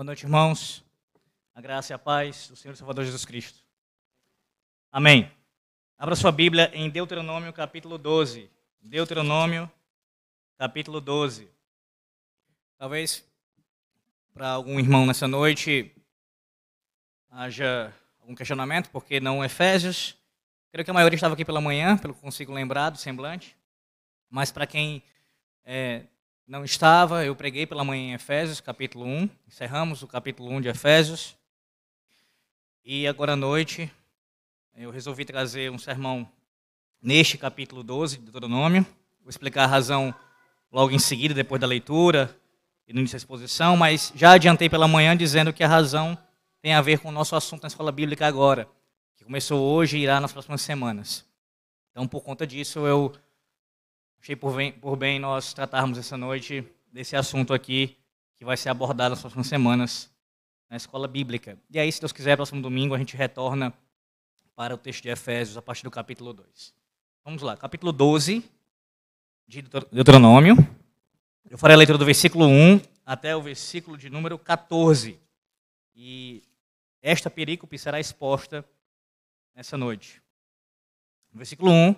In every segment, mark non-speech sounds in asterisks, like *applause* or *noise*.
Boa noite, irmãos. A graça e a paz do Senhor e Salvador Jesus Cristo. Amém. Abra sua Bíblia em Deuteronômio capítulo 12. Deuteronômio capítulo 12. Talvez para algum irmão nessa noite haja algum questionamento, porque não Efésios? Creio que a maioria estava aqui pela manhã, pelo que consigo lembrar do semblante. Mas para quem é, não estava, eu preguei pela manhã em Efésios, capítulo 1. Encerramos o capítulo 1 de Efésios. E agora à noite, eu resolvi trazer um sermão neste capítulo 12 de Deuteronômio. Vou explicar a razão logo em seguida, depois da leitura e no início da exposição, mas já adiantei pela manhã dizendo que a razão tem a ver com o nosso assunto na escola bíblica agora, que começou hoje e irá nas próximas semanas. Então, por conta disso, eu Achei por bem, por bem nós tratarmos essa noite desse assunto aqui, que vai ser abordado nas próximas semanas na escola bíblica. E aí, se Deus quiser, próximo domingo a gente retorna para o texto de Efésios, a partir do capítulo 2. Vamos lá, capítulo 12 de Deuteronômio. Eu farei a leitura do versículo 1 até o versículo de número 14. E esta perícope será exposta nessa noite. versículo 1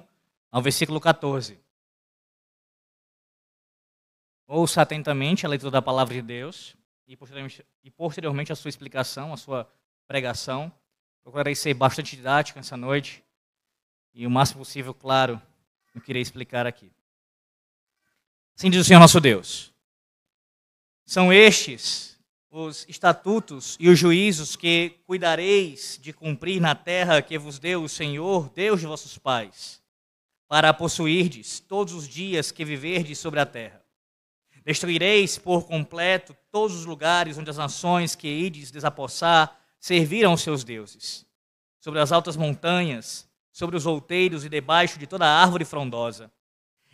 ao versículo 14. Ouça atentamente a leitura da palavra de Deus e posteriormente, e posteriormente a sua explicação, a sua pregação. Procurarei ser bastante didático essa noite e o máximo possível, claro, no que irei explicar aqui. Assim diz o Senhor nosso Deus. São estes os estatutos e os juízos que cuidareis de cumprir na terra que vos deu o Senhor, Deus de vossos pais, para possuirdes todos os dias que viverdes sobre a terra Destruireis por completo todos os lugares onde as nações que ides desapossar serviram aos seus deuses. Sobre as altas montanhas, sobre os outeiros e debaixo de toda árvore frondosa.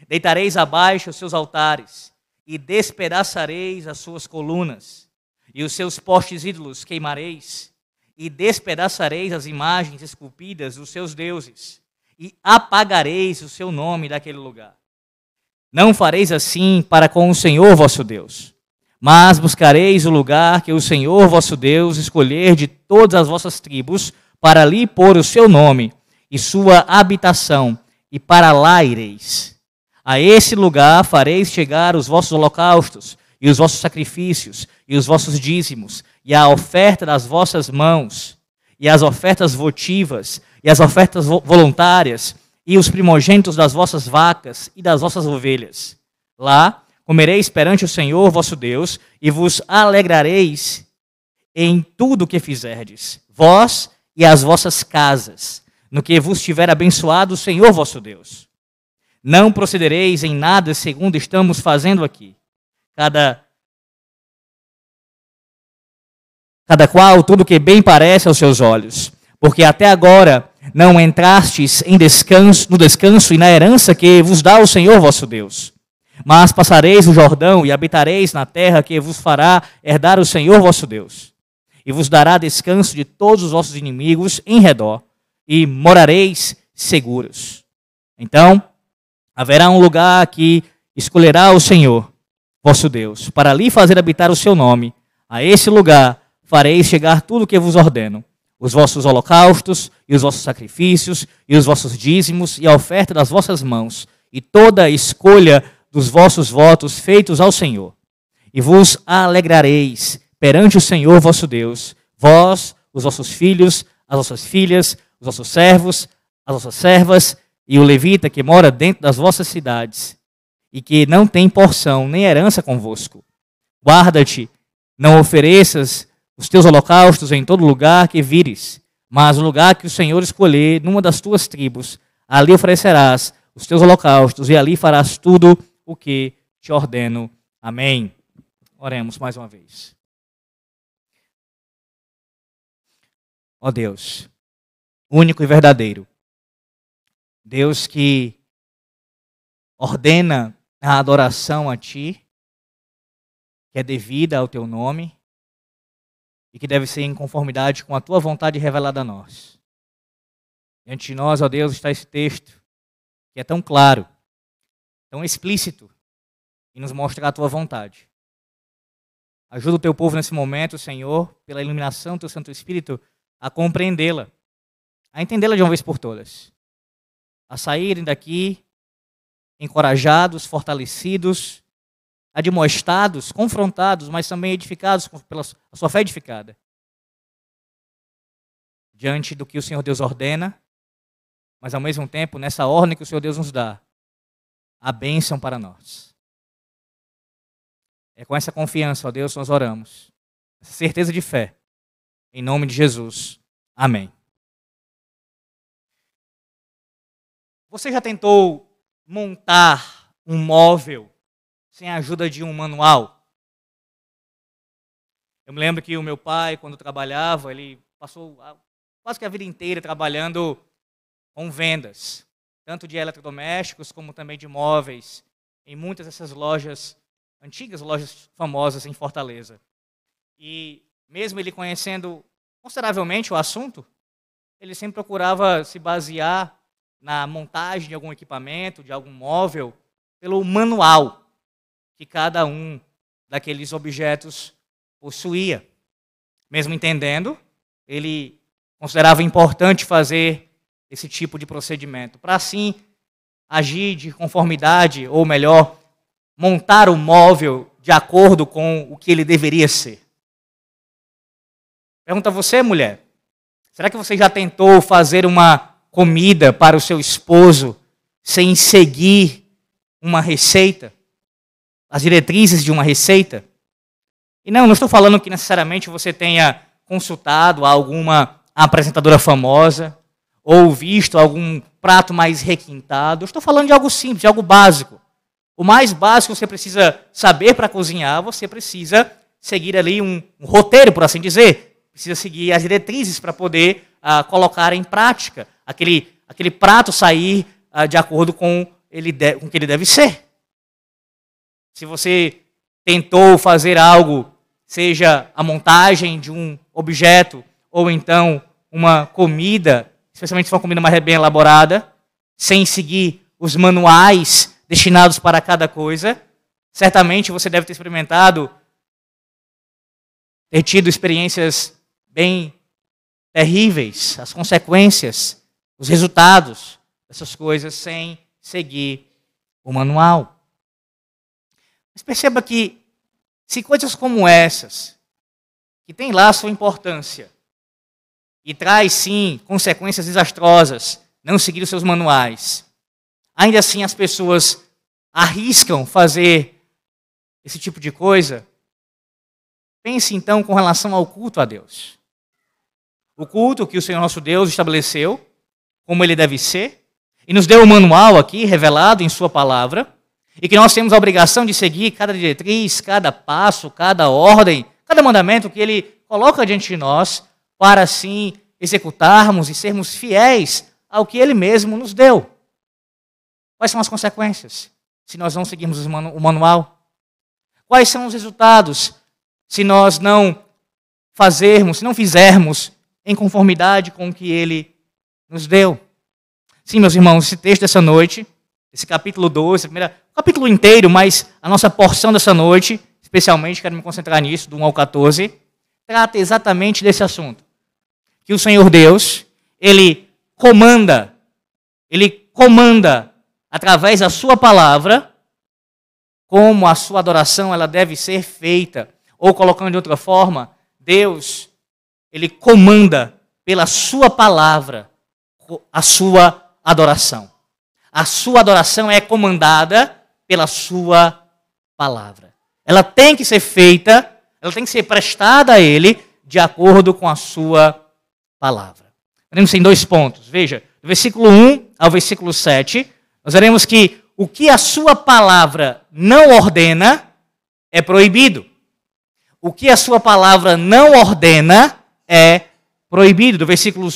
Deitareis abaixo os seus altares e despedaçareis as suas colunas, e os seus postes ídolos queimareis, e despedaçareis as imagens esculpidas dos seus deuses, e apagareis o seu nome daquele lugar. Não fareis assim para com o Senhor vosso Deus, mas buscareis o lugar que o Senhor vosso Deus escolher de todas as vossas tribos, para ali pôr o seu nome e sua habitação, e para lá ireis. A esse lugar fareis chegar os vossos holocaustos, e os vossos sacrifícios, e os vossos dízimos, e a oferta das vossas mãos, e as ofertas votivas, e as ofertas voluntárias, e os primogênitos das vossas vacas e das vossas ovelhas. Lá comereis perante o Senhor vosso Deus e vos alegrareis em tudo o que fizerdes, vós e as vossas casas, no que vos tiver abençoado o Senhor vosso Deus. Não procedereis em nada segundo estamos fazendo aqui. Cada cada qual tudo que bem parece aos seus olhos, porque até agora não entrastes em descanso, no descanso e na herança que vos dá o Senhor vosso Deus. Mas passareis o Jordão e habitareis na terra que vos fará herdar o Senhor vosso Deus. E vos dará descanso de todos os vossos inimigos em redor, e morareis seguros. Então, haverá um lugar que escolherá o Senhor vosso Deus, para ali fazer habitar o seu nome. A esse lugar fareis chegar tudo o que vos ordeno os vossos holocaustos, e os vossos sacrifícios, e os vossos dízimos, e a oferta das vossas mãos, e toda a escolha dos vossos votos feitos ao Senhor. E vos alegrareis perante o Senhor vosso Deus, vós, os vossos filhos, as vossas filhas, os vossos servos, as vossas servas, e o levita que mora dentro das vossas cidades, e que não tem porção nem herança convosco. Guarda-te, não ofereças os teus holocaustos em todo lugar que vires, mas o lugar que o Senhor escolher, numa das tuas tribos, ali oferecerás os teus holocaustos e ali farás tudo o que te ordeno. Amém. Oremos mais uma vez. Ó Deus, único e verdadeiro, Deus que ordena a adoração a Ti, que é devida ao Teu nome, e que deve ser em conformidade com a tua vontade revelada a nós. Diante de nós, ó Deus, está esse texto que é tão claro, tão explícito e nos mostra a tua vontade. Ajuda o teu povo nesse momento, Senhor, pela iluminação do teu Santo Espírito, a compreendê-la, a entendê-la de uma vez por todas, a saírem daqui encorajados, fortalecidos, admoestados, confrontados, mas também edificados pela sua fé edificada. Diante do que o Senhor Deus ordena, mas ao mesmo tempo, nessa ordem que o Senhor Deus nos dá, a bênção para nós. É com essa confiança, ó Deus, nós oramos. Essa certeza de fé. Em nome de Jesus. Amém. Você já tentou montar um móvel sem a ajuda de um manual? Eu me lembro que o meu pai, quando trabalhava, ele passou quase que a vida inteira trabalhando com vendas, tanto de eletrodomésticos como também de móveis, em muitas dessas lojas, antigas lojas famosas em Fortaleza. E mesmo ele conhecendo consideravelmente o assunto, ele sempre procurava se basear na montagem de algum equipamento, de algum móvel, pelo manual que cada um daqueles objetos possuía. Mesmo entendendo, ele considerava importante fazer esse tipo de procedimento, para assim agir de conformidade, ou melhor, montar o móvel de acordo com o que ele deveria ser. Pergunta a você, mulher, será que você já tentou fazer uma comida para o seu esposo sem seguir uma receita? As diretrizes de uma receita? E não, não estou falando que necessariamente você tenha consultado alguma apresentadora famosa, ou visto algum prato mais requintado. Eu estou falando de algo simples, de algo básico. O mais básico que você precisa saber para cozinhar, você precisa seguir ali um, um, roteiro, por assim dizer. Precisa seguir as diretrizes para poder uh, colocar em prática aquele, aquele prato sair uh, de acordo com, ele de, com o que ele deve ser. Se você tentou fazer algo, seja a montagem de um objeto ou então uma comida especialmente se for uma comida mais bem elaborada, sem seguir os manuais destinados para cada coisa. Certamente você deve ter experimentado, ter tido experiências bem terríveis, as consequências, os resultados dessas coisas sem seguir o manual. Mas perceba que se coisas como essas, que têm lá sua importância, e traz sim consequências desastrosas não seguir os seus manuais. Ainda assim, as pessoas arriscam fazer esse tipo de coisa. Pense então com relação ao culto a Deus. O culto que o Senhor nosso Deus estabeleceu, como ele deve ser, e nos deu o um manual aqui, revelado em Sua palavra, e que nós temos a obrigação de seguir cada diretriz, cada passo, cada ordem, cada mandamento que ele coloca diante de nós, para assim executarmos e sermos fiéis ao que Ele mesmo nos deu. Quais são as consequências se nós não seguirmos o manual? Quais são os resultados se nós não fazermos, se não fizermos em conformidade com o que Ele nos deu? Sim, meus irmãos, esse texto dessa noite, esse capítulo 12, primeira, o capítulo inteiro, mas a nossa porção dessa noite, especialmente, quero me concentrar nisso, do 1 ao 14, trata exatamente desse assunto que o Senhor Deus, ele comanda, ele comanda através da sua palavra como a sua adoração ela deve ser feita, ou colocando de outra forma, Deus, ele comanda pela sua palavra a sua adoração. A sua adoração é comandada pela sua palavra. Ela tem que ser feita, ela tem que ser prestada a ele de acordo com a sua palavra. Veremos em dois pontos. Veja, do versículo 1 ao versículo 7, nós veremos que o que a sua palavra não ordena é proibido. O que a sua palavra não ordena é proibido. Do do versículo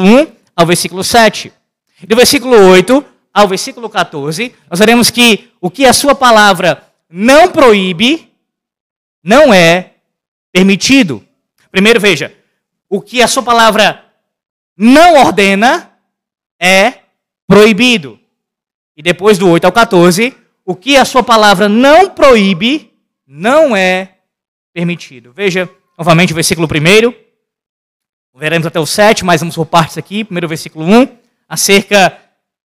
1 ao versículo 7. E do versículo 8 ao versículo 14, nós veremos que o que a sua palavra não proíbe não é permitido. Primeiro, veja, o que a sua palavra não ordena é proibido. E depois do 8 ao 14, o que a sua palavra não proíbe não é permitido. Veja novamente o versículo 1. Veremos até o 7, mas vamos por partes aqui. Primeiro versículo 1. Acerca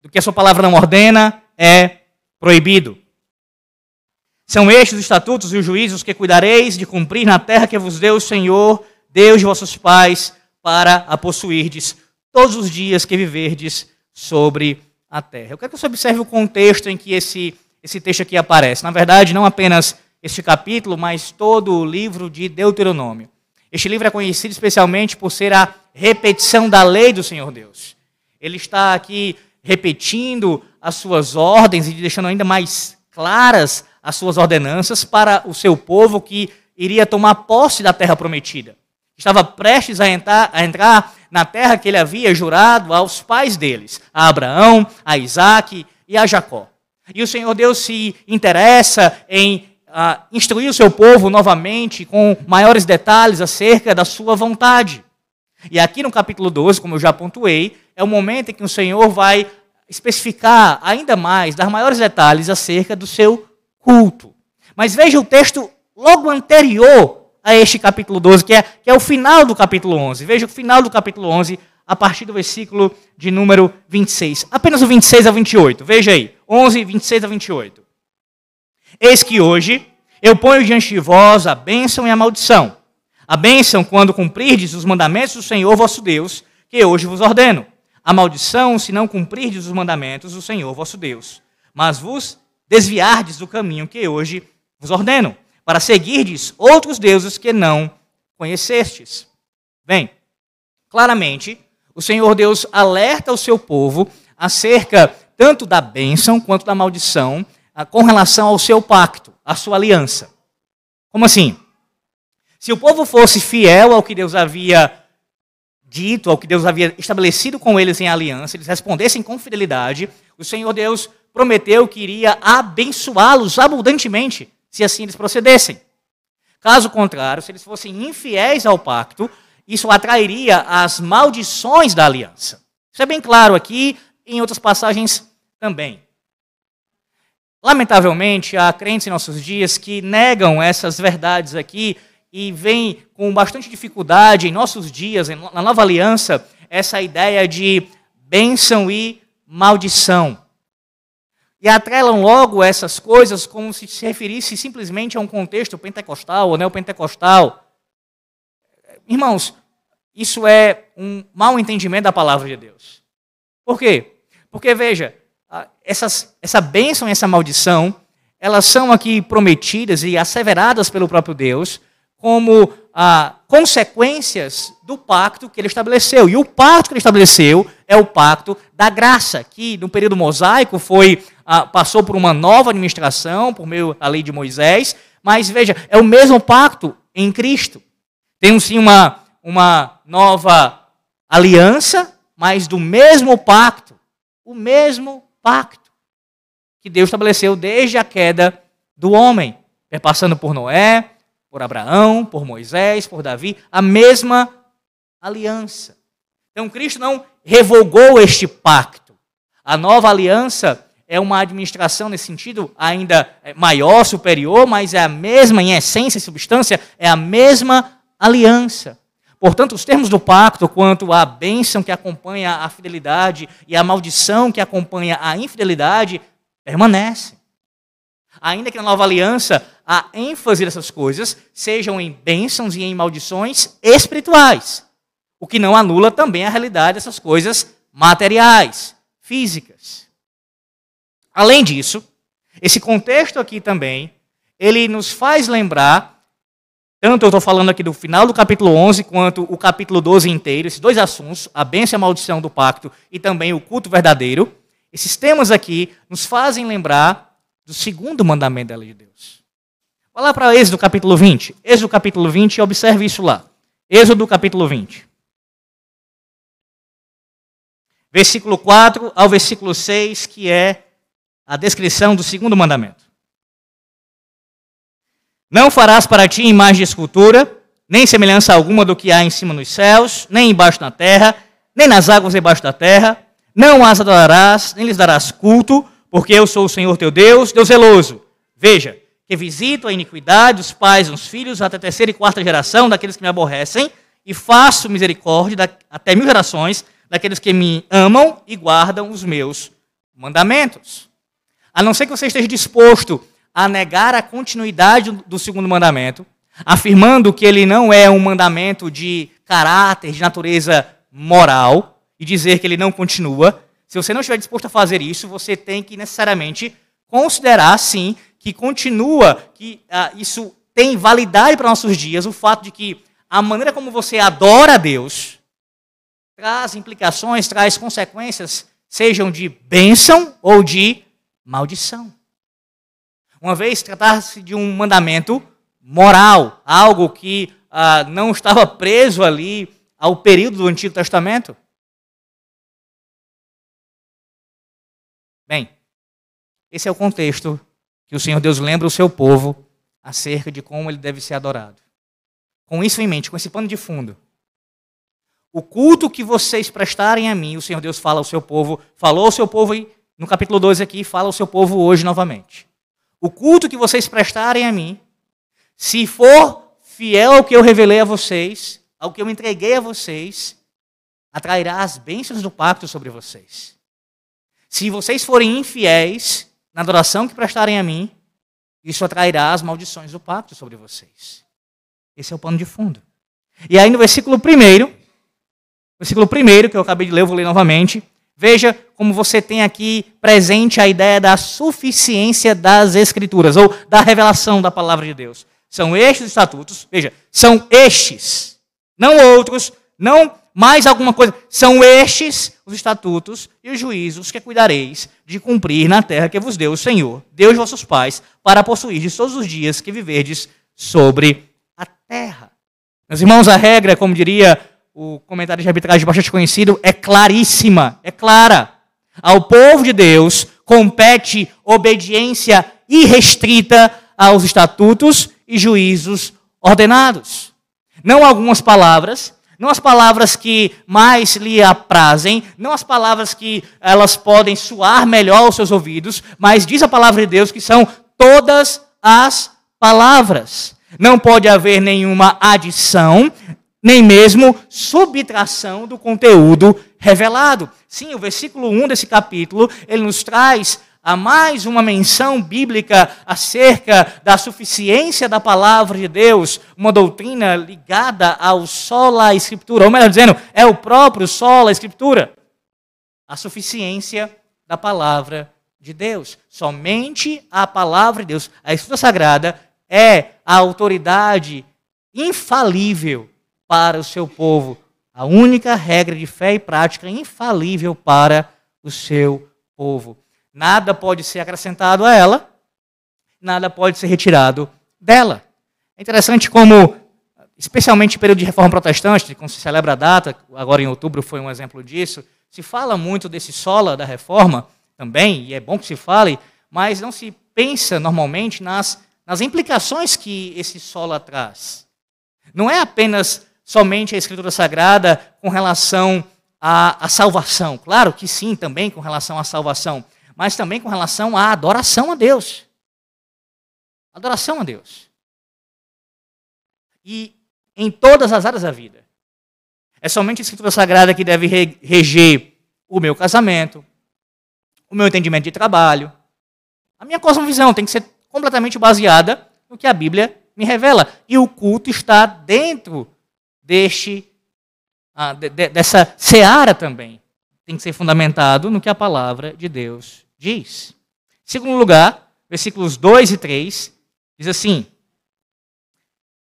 do que a sua palavra não ordena é proibido. São estes os estatutos e os juízos que cuidareis de cumprir na terra que vos deu o Senhor, Deus de vossos pais, para a possuirdes todos os dias que viverdes sobre a terra. Eu quero que você observe o contexto em que esse, esse texto aqui aparece. Na verdade, não apenas este capítulo, mas todo o livro de Deuteronômio. Este livro é conhecido especialmente por ser a repetição da lei do Senhor Deus. Ele está aqui repetindo as suas ordens e deixando ainda mais claras as suas ordenanças para o seu povo que iria tomar posse da terra prometida. Estava prestes a entrar, a entrar na terra que ele havia jurado aos pais deles, a Abraão, a Isaac e a Jacó. E o Senhor Deus se interessa em uh, instruir o seu povo novamente com maiores detalhes acerca da sua vontade. E aqui no capítulo 12, como eu já pontuei, é o momento em que o Senhor vai especificar ainda mais, dar maiores detalhes acerca do seu culto. Mas veja o texto logo anterior a este capítulo 12, que é, que é o final do capítulo 11. Veja o final do capítulo 11, a partir do versículo de número 26. Apenas o 26 a 28. Veja aí. 11, 26 a 28. Eis que hoje eu ponho diante de vós a bênção e a maldição. A bênção quando cumprirdes os mandamentos do Senhor vosso Deus, que hoje vos ordeno. A maldição se não cumprirdes os mandamentos do Senhor vosso Deus. Mas vos desviardes do caminho que hoje vos ordeno, para seguirdes outros deuses que não conhecestes. Bem, claramente, o Senhor Deus alerta o seu povo acerca tanto da bênção quanto da maldição ah, com relação ao seu pacto, à sua aliança. Como assim? Se o povo fosse fiel ao que Deus havia dito, ao que Deus havia estabelecido com eles em aliança, eles respondessem com fidelidade, o Senhor Deus prometeu que iria abençoá-los abundantemente, se assim eles procedessem. Caso contrário, se eles fossem infiéis ao pacto, isso atrairia as maldições da aliança. Isso é bem claro aqui, em outras passagens também. Lamentavelmente, há crentes em nossos dias que negam essas verdades aqui e vêm com bastante dificuldade em nossos dias, na nova aliança, essa ideia de bênção e maldição e atrelam logo essas coisas como se se referisse simplesmente a um contexto pentecostal ou neopentecostal. Irmãos, isso é um mau entendimento da palavra de Deus. Por quê? Porque, veja, essas, essa bênção e essa maldição, elas são aqui prometidas e asseveradas pelo próprio Deus como ah, consequências do pacto que ele estabeleceu. E o pacto que ele estabeleceu é o pacto da graça, que no período mosaico foi ah, passou por uma nova administração por meio da lei de Moisés, mas veja, é o mesmo pacto em Cristo. Tem sim uma, uma nova aliança, mas do mesmo pacto, o mesmo pacto que Deus estabeleceu desde a queda do homem, passando por Noé, por Abraão, por Moisés, por Davi, a mesma aliança. Então Cristo não revogou este pacto. A nova aliança é uma administração nesse sentido ainda maior, superior, mas é a mesma em essência e substância, é a mesma aliança. Portanto, os termos do pacto, quanto à bênção que acompanha a fidelidade e a maldição que acompanha a infidelidade, permanecem. Ainda que na nova aliança a ênfase dessas coisas sejam em bênçãos e em maldições espirituais, o que não anula também a realidade dessas coisas materiais, físicas. Além disso, esse contexto aqui também, ele nos faz lembrar, tanto eu estou falando aqui do final do capítulo 11, quanto o capítulo 12 inteiro, esses dois assuntos, a bênção e a maldição do pacto e também o culto verdadeiro, esses temas aqui nos fazem lembrar do segundo mandamento da lei de Deus. Vá lá para Êxodo capítulo 20. Êxodo capítulo 20 e observe isso lá. Êxodo capítulo 20. Versículo 4 ao versículo 6, que é a descrição do segundo mandamento. Não farás para ti imagem de escultura, nem semelhança alguma do que há em cima nos céus, nem embaixo na terra, nem nas águas debaixo da terra. Não as adorarás, nem lhes darás culto, porque eu sou o Senhor teu Deus, Deus zeloso. Veja, que visito a iniquidade dos pais dos filhos até a terceira e quarta geração daqueles que me aborrecem, e faço misericórdia até mil gerações daqueles que me amam e guardam os meus mandamentos. A não ser que você esteja disposto a negar a continuidade do segundo mandamento, afirmando que ele não é um mandamento de caráter, de natureza moral, e dizer que ele não continua, se você não estiver disposto a fazer isso, você tem que necessariamente considerar, sim, que continua, que ah, isso tem validade para nossos dias, o fato de que a maneira como você adora a Deus traz implicações, traz consequências, sejam de bênção ou de maldição. Uma vez tratar-se de um mandamento moral, algo que ah, não estava preso ali ao período do Antigo Testamento. Bem, esse é o contexto que o Senhor Deus lembra o seu povo acerca de como ele deve ser adorado. Com isso em mente, com esse pano de fundo, o culto que vocês prestarem a mim, o Senhor Deus fala ao seu povo, falou ao seu povo no capítulo 2 aqui, fala ao seu povo hoje novamente. O culto que vocês prestarem a mim, se for fiel ao que eu revelei a vocês, ao que eu entreguei a vocês, atrairá as bênçãos do pacto sobre vocês. Se vocês forem infiéis na adoração que prestarem a mim, isso atrairá as maldições do pacto sobre vocês. Esse é o pano de fundo. E aí no versículo 1, Versículo 1 que eu acabei de ler, eu vou ler novamente. Veja como você tem aqui presente a ideia da suficiência das Escrituras, ou da revelação da palavra de Deus. São estes estatutos, veja, são estes, não outros, não mais alguma coisa. São estes os estatutos e os juízos que cuidareis de cumprir na terra que vos deu o Senhor, Deus de vossos pais, para possuirdes todos os dias que viverdes sobre a terra. Meus irmãos, a regra, como diria o comentário de arbitragem bastante conhecido, é claríssima, é clara. Ao povo de Deus compete obediência irrestrita aos estatutos e juízos ordenados. Não algumas palavras, não as palavras que mais lhe aprazem, não as palavras que elas podem soar melhor aos seus ouvidos, mas diz a palavra de Deus que são todas as palavras. Não pode haver nenhuma adição, nem mesmo subtração do conteúdo revelado. Sim, o versículo 1 desse capítulo, ele nos traz a mais uma menção bíblica acerca da suficiência da palavra de Deus, uma doutrina ligada ao sola escritura, ou melhor dizendo, é o próprio sola escritura. A suficiência da palavra de Deus. Somente a palavra de Deus, a escritura sagrada é a autoridade infalível para o seu povo, a única regra de fé e prática infalível para o seu povo. Nada pode ser acrescentado a ela, nada pode ser retirado dela. É interessante como, especialmente no período de reforma protestante, quando se celebra a data, agora em outubro foi um exemplo disso, se fala muito desse sola da reforma também, e é bom que se fale, mas não se pensa normalmente nas, nas implicações que esse sola traz. Não é apenas somente a Escritura Sagrada com relação à, à salvação. Claro que sim, também com relação à salvação, mas também com relação à adoração a Deus. Adoração a Deus. E em todas as áreas da vida. É somente a Escritura Sagrada que deve reger o meu casamento, o meu entendimento de trabalho. A minha cosmovisão tem que ser completamente baseada no que a Bíblia me revela. E o culto está dentro deste, ah, de, de, dessa seara também. Tem que ser fundamentado no que a palavra de Deus diz. Segundo lugar, versículos 2 e 3, diz assim: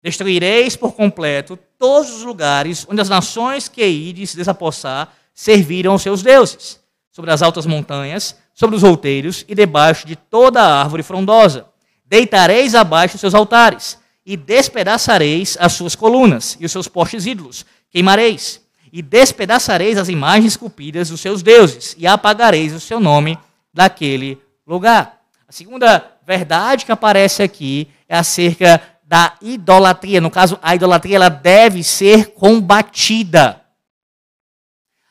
Destruireis por completo todos os lugares onde as nações que ides desapossar serviram aos seus deuses, sobre as altas montanhas, sobre os outeiros e debaixo de toda a árvore frondosa. Deitareis abaixo os seus altares, e despedaçareis as suas colunas e os seus postes ídolos, queimareis, e despedaçareis as imagens esculpidas dos seus deuses, e apagareis o seu nome daquele lugar. A segunda verdade que aparece aqui é acerca da idolatria. No caso, a idolatria ela deve ser combatida.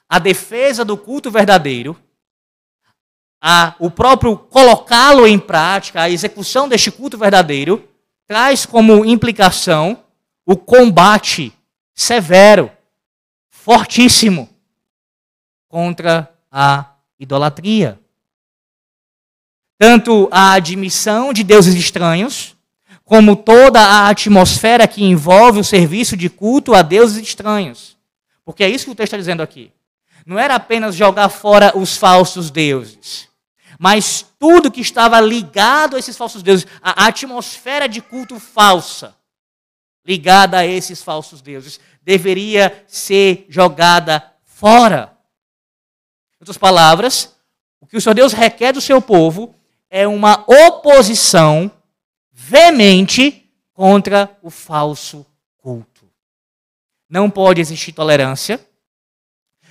A defesa do culto verdadeiro, a, o próprio colocá-lo em prática, a execução deste culto verdadeiro, traz como implicação o combate severo, fortíssimo, contra a idolatria. Tanto a admissão de deuses estranhos, como toda a atmosfera que envolve o serviço de culto a deuses estranhos. Porque é isso que o texto está dizendo aqui. Não era apenas jogar fora os falsos deuses, mas tudo que estava ligado a esses falsos deuses, a atmosfera de culto falsa ligada a esses falsos deuses, deveria ser jogada fora. Em outras palavras, o que o Senhor Deus requer do seu povo é uma oposição veemente contra o falso culto. Não pode existir tolerância,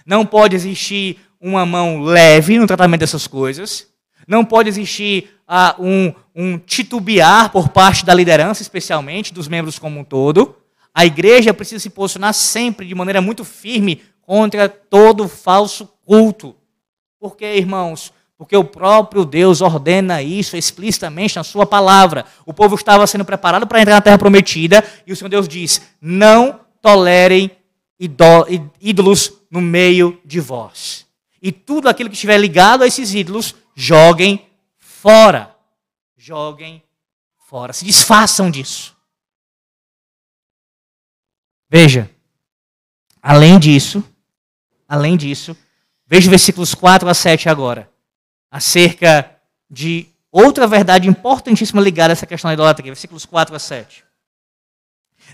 não pode existir uma mão leve no tratamento dessas coisas, não pode existir ah, um, um titubear por parte da liderança, especialmente dos membros como um todo. A igreja precisa se posicionar sempre de maneira muito firme contra todo falso culto. Por quê, irmãos? Porque o próprio Deus ordena isso explicitamente na sua palavra. O povo estava sendo preparado para entrar na terra prometida e o Senhor Deus diz: não tolerem ídolos no meio de vós. E tudo aquilo que estiver ligado a esses ídolos, joguem fora. Joguem fora. Se desfaçam disso. Veja, além disso, além disso, veja versículos 4 a 7 agora, acerca de outra verdade importantíssima ligada a essa questão da idolatria. Versículos 4 a 7.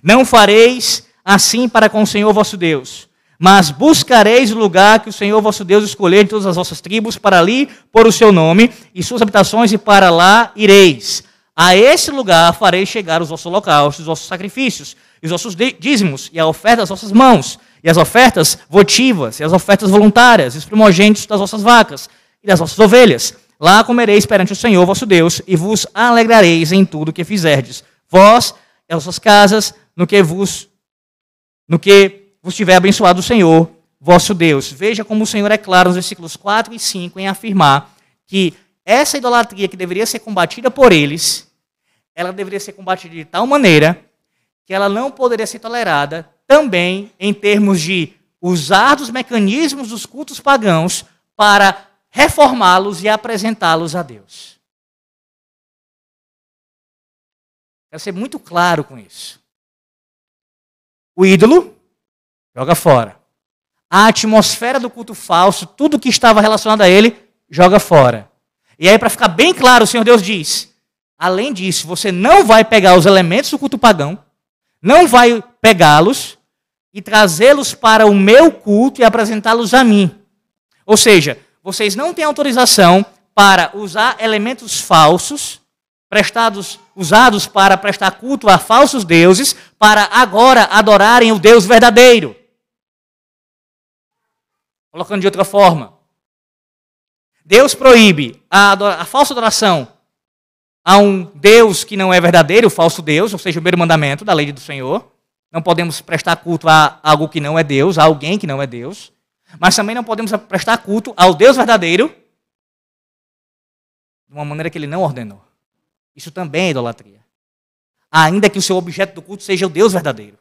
Não fareis assim para com o Senhor vosso Deus, mas buscareis o lugar que o Senhor vosso Deus escolher de todas as vossas tribos para ali pôr o seu nome e suas habitações, e para lá ireis. A esse lugar fareis chegar os vossos holocaustos, os vossos sacrifícios, os vossos dízimos, e a oferta das vossas mãos, e as ofertas votivas, e as ofertas voluntárias, e os primogênitos das vossas vacas e das vossas ovelhas. Lá comereis perante o Senhor vosso Deus, e vos alegrareis em tudo que fizerdes, vós e as vossas casas, no que vos no que vos tiver abençoado o Senhor, vosso Deus. Veja como o Senhor é claro nos versículos 4 e 5 em afirmar que essa idolatria que deveria ser combatida por eles, ela deveria ser combatida de tal maneira que ela não poderia ser tolerada também em termos de usar dos mecanismos dos cultos pagãos para reformá-los e apresentá-los a Deus. Quero ser muito claro com isso. O ídolo joga fora. A atmosfera do culto falso, tudo que estava relacionado a ele, joga fora. E aí, para ficar bem claro, o Senhor Deus diz: além disso, você não vai pegar os elementos do culto pagão, não vai pegá-los e trazê-los para o meu culto e apresentá-los a mim. Ou seja, vocês não têm autorização para usar elementos falsos, prestados, usados para prestar culto a falsos deuses, para agora adorarem o Deus verdadeiro. Colocando de outra forma, Deus proíbe a, a falsa adoração a um Deus que não é verdadeiro, o falso Deus, ou seja, o primeiro mandamento da lei do Senhor. Não podemos prestar culto a algo que não é Deus, a alguém que não é Deus. Mas também não podemos prestar culto ao Deus verdadeiro de uma maneira que ele não ordenou. Isso também é idolatria. Ainda que o seu objeto do culto seja o Deus verdadeiro.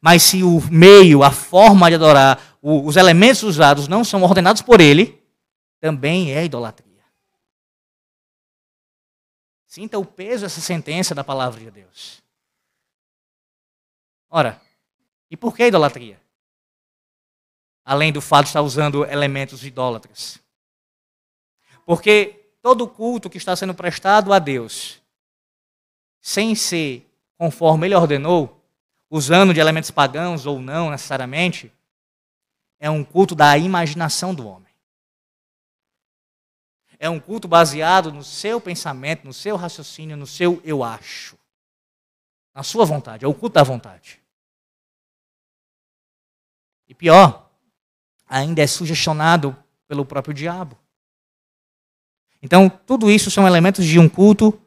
Mas se o meio, a forma de adorar, os elementos usados não são ordenados por ele, também é idolatria. Sinta o peso dessa sentença da palavra de Deus. Ora, e por que idolatria? Além do fato de estar usando elementos idólatras. Porque todo culto que está sendo prestado a Deus, sem ser conforme Ele ordenou, usando de elementos pagãos ou não necessariamente, é um culto da imaginação do homem. É um culto baseado no seu pensamento, no seu raciocínio, no seu eu acho. Na sua vontade. É o culto da vontade. E pior, ainda é sugestionado pelo próprio diabo. Então, tudo isso são elementos de um culto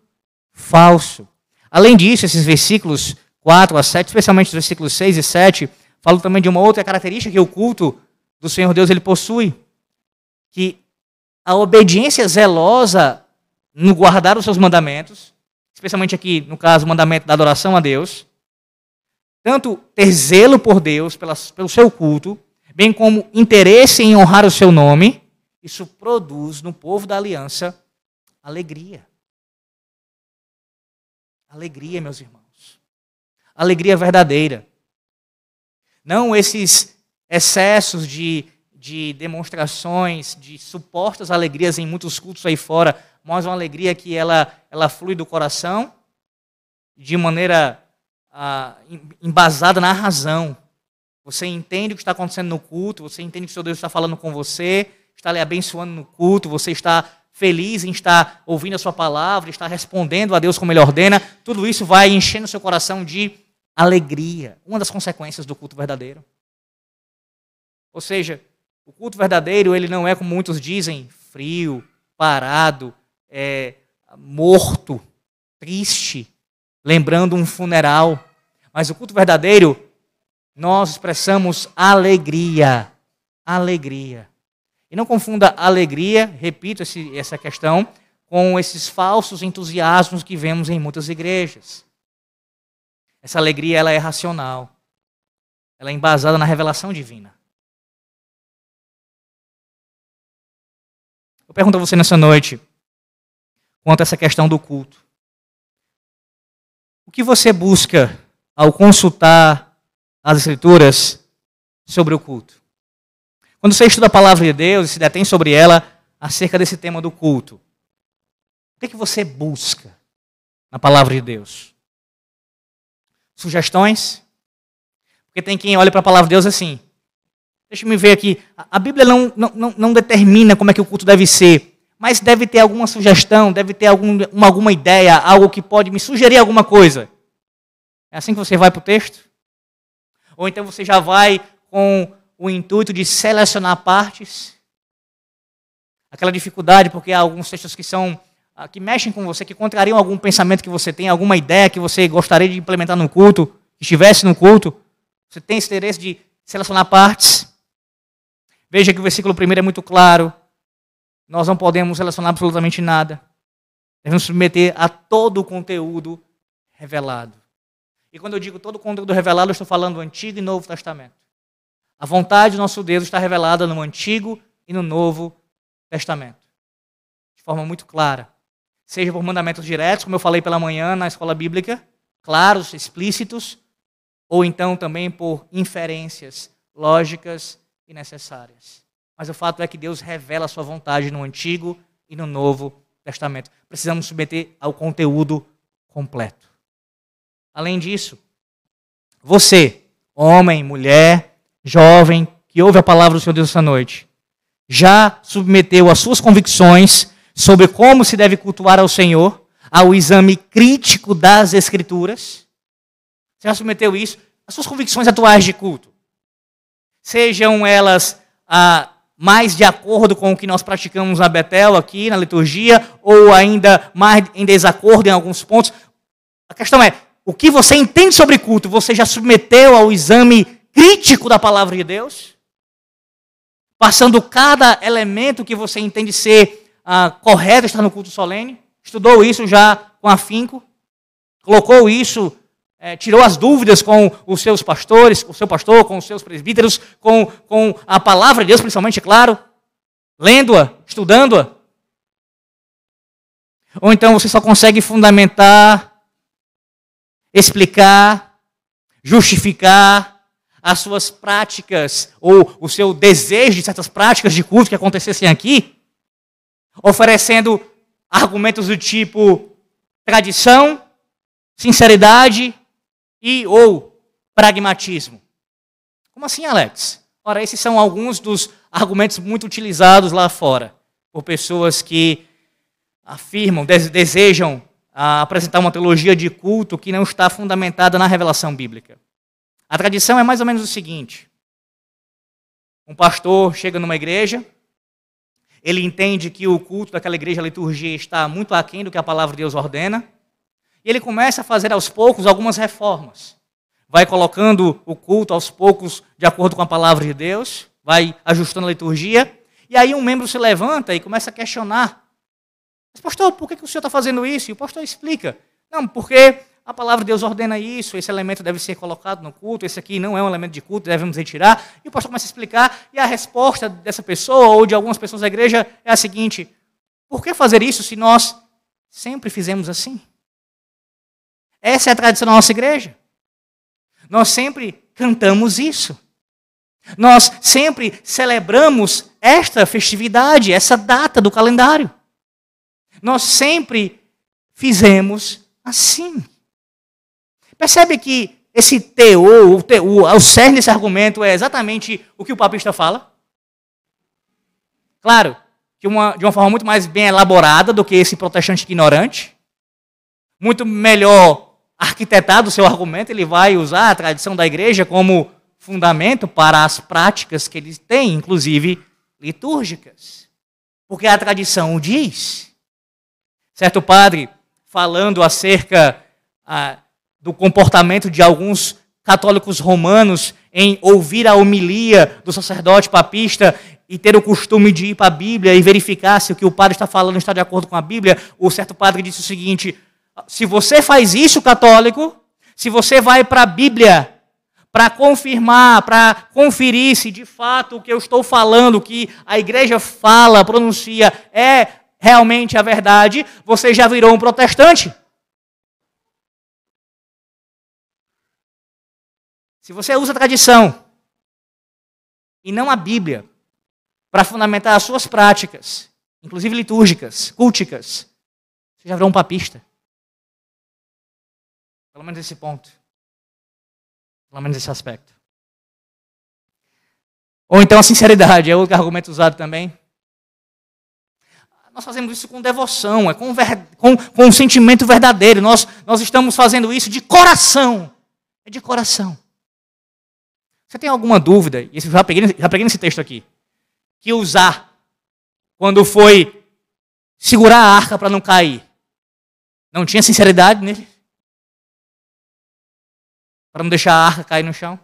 falso. Além disso, esses versículos 4 a 7, especialmente os versículos 6 e 7, falam também de uma outra característica que o culto do Senhor Deus ele possui, que a obediência zelosa no guardar os seus mandamentos, especialmente aqui, no caso, o mandamento da adoração a Deus, tanto ter zelo por Deus, pelo seu culto, bem como interesse em honrar o seu nome, isso produz no povo da aliança alegria. Alegria, meus irmãos. Alegria verdadeira. Não esses excessos de, de demonstrações, de supostas alegrias em muitos cultos aí fora, mas uma alegria que ela, ela flui do coração de maneira ah, embasada na razão. Você entende o que está acontecendo no culto, você entende que o seu Deus está falando com você, está lhe abençoando no culto, você está feliz em estar ouvindo a sua palavra, estar respondendo a Deus como Ele ordena. Tudo isso vai enchendo o seu coração de alegria. Uma das consequências do culto verdadeiro. Ou seja, o culto verdadeiro ele não é como muitos dizem, frio, parado, é, morto, triste, lembrando um funeral. Mas o culto verdadeiro, nós expressamos alegria. Alegria. E não confunda alegria, repito esse, essa questão, com esses falsos entusiasmos que vemos em muitas igrejas. Essa alegria ela é racional. Ela é embasada na revelação divina. Eu pergunto a você nessa noite, quanto a essa questão do culto. O que você busca ao consultar as Escrituras sobre o culto? Quando você estuda a palavra de Deus e se detém sobre ela acerca desse tema do culto, o que, é que você busca na palavra de Deus? Sugestões? Porque tem quem olha para a palavra de Deus assim. Deixa eu me ver aqui. A Bíblia não, não, não determina como é que o culto deve ser, mas deve ter alguma sugestão, deve ter algum, uma, alguma ideia, algo que pode me sugerir alguma coisa. É assim que você vai para o texto? Ou então você já vai com o intuito de selecionar partes? Aquela dificuldade, porque há alguns textos que são ah, que mexem com você, que contrariam algum pensamento que você tem, alguma ideia que você gostaria de implementar no culto, que estivesse no culto. Você tem esse interesse de selecionar partes? Veja que o versículo primeiro é muito claro. Nós não podemos selecionar absolutamente nada. Devemos submeter a todo o conteúdo revelado. E quando eu digo todo o conteúdo revelado, eu estou falando do Antigo e Novo Testamento. A vontade do nosso Deus está revelada no Antigo e no Novo Testamento. De forma muito clara. Seja por mandamentos diretos, como eu falei pela manhã na escola bíblica, claros, explícitos, ou então também por inferências lógicas e necessárias. Mas o fato é que Deus revela a sua vontade no Antigo e no Novo Testamento. Precisamos submeter ao conteúdo completo. Além disso, você, homem, mulher, jovem, que ouve a palavra do Senhor Deus essa noite, já submeteu as suas convicções sobre como se deve cultuar ao Senhor ao exame crítico das Escrituras? Você já submeteu isso? As suas convicções atuais de culto. Sejam elas ah, mais de acordo com o que nós praticamos na Betel aqui, na liturgia, ou ainda mais em desacordo em alguns pontos. A questão é, o que você entende sobre culto, você já submeteu ao exame crítico da palavra de Deus? Passando cada elemento que você entende ser ah, correto estar no culto solene? Estudou isso já com afinco? Colocou isso, é, tirou as dúvidas com os seus pastores, com o seu pastor, com os seus presbíteros, com, com a palavra de Deus, principalmente, claro? Lendo-a, estudando-a? Ou então você só consegue fundamentar explicar, justificar as suas práticas ou o seu desejo de certas práticas de culto que acontecessem aqui, oferecendo argumentos do tipo tradição, sinceridade e ou pragmatismo. Como assim, Alex? Ora, esses são alguns dos argumentos muito utilizados lá fora por pessoas que afirmam, desejam a apresentar uma teologia de culto que não está fundamentada na revelação bíblica. A tradição é mais ou menos o seguinte: um pastor chega numa igreja, ele entende que o culto daquela igreja, a liturgia, está muito aquém do que a palavra de Deus ordena, e ele começa a fazer aos poucos algumas reformas. Vai colocando o culto aos poucos de acordo com a palavra de Deus, vai ajustando a liturgia, E aí um membro se levanta e começa a questionar. Mas, pastor, por que, que o senhor está fazendo isso? E o pastor explica. Não, porque a palavra de Deus ordena isso, esse elemento deve ser colocado no culto, esse aqui não é um elemento de culto, devemos retirar. E o pastor começa a explicar, e a resposta dessa pessoa, ou de algumas pessoas da igreja, é a seguinte: por que fazer isso se nós sempre fizemos assim? Essa é a tradição da nossa igreja. Nós sempre cantamos isso. Nós sempre celebramos esta festividade, essa data do calendário. Nós sempre fizemos assim. Percebe que esse teor, o, teor, o cerne desse argumento é exatamente o que o papista fala? Claro, de uma, de uma forma muito mais bem elaborada do que esse protestante ignorante. Muito melhor arquitetado o seu argumento, ele vai usar a tradição da igreja como fundamento para as práticas que ele tem, inclusive litúrgicas. Porque a tradição diz. Certo padre, falando acerca ah, do comportamento de alguns católicos romanos em ouvir a homilia do sacerdote papista e ter o costume de ir para a Bíblia e verificar se o que o padre está falando está de acordo com a Bíblia, o certo padre disse o seguinte: se você faz isso, católico, se você vai para a Bíblia para confirmar, para conferir se de fato o que eu estou falando, que a igreja fala, pronuncia, é realmente a verdade, você já virou um protestante. Se você usa a tradição e não a Bíblia para fundamentar as suas práticas, inclusive litúrgicas, culticas, você já virou um papista. Pelo menos nesse ponto. Pelo menos nesse aspecto. Ou então a sinceridade, é outro argumento usado também. Nós fazemos isso com devoção, é com, ver, com, com um sentimento verdadeiro. Nós, nós estamos fazendo isso de coração. É de coração. Você tem alguma dúvida? E já peguei, já peguei nesse texto aqui. Que usar quando foi segurar a arca para não cair. Não tinha sinceridade nele? Para não deixar a arca cair no chão?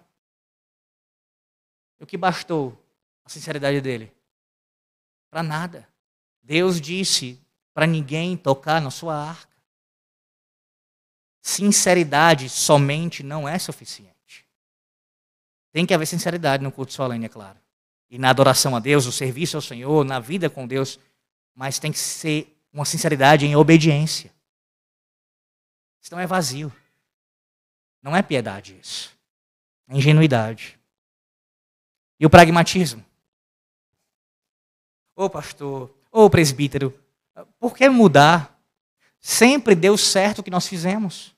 O que bastou a sinceridade dele? Para nada. Deus disse para ninguém tocar na sua arca. Sinceridade somente não é suficiente. Tem que haver sinceridade no culto solene, é claro. E na adoração a Deus, no serviço ao Senhor, na vida com Deus. Mas tem que ser uma sinceridade em obediência. Senão é vazio. Não é piedade isso. É ingenuidade. E o pragmatismo? Ô pastor, ô presbítero, por que mudar? Sempre deu certo o que nós fizemos.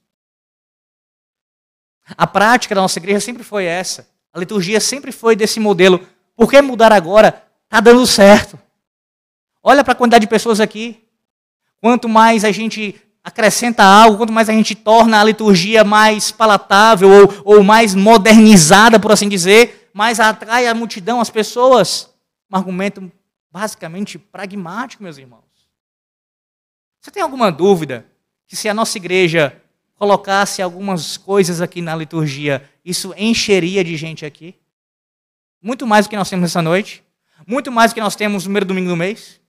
A prática da nossa igreja sempre foi essa. A liturgia sempre foi desse modelo. Por que mudar agora? Está dando certo. Olha para a quantidade de pessoas aqui. Quanto mais a gente acrescenta algo, quanto mais a gente torna a liturgia mais palatável ou, ou mais modernizada, por assim dizer, mais atrai a multidão, as pessoas. Um argumento basicamente pragmático, meus irmãos. Você tem alguma dúvida que se a nossa igreja colocasse algumas coisas aqui na liturgia, isso encheria de gente aqui. Muito mais do que nós temos nessa noite. Muito mais do que nós temos no primeiro domingo do mês.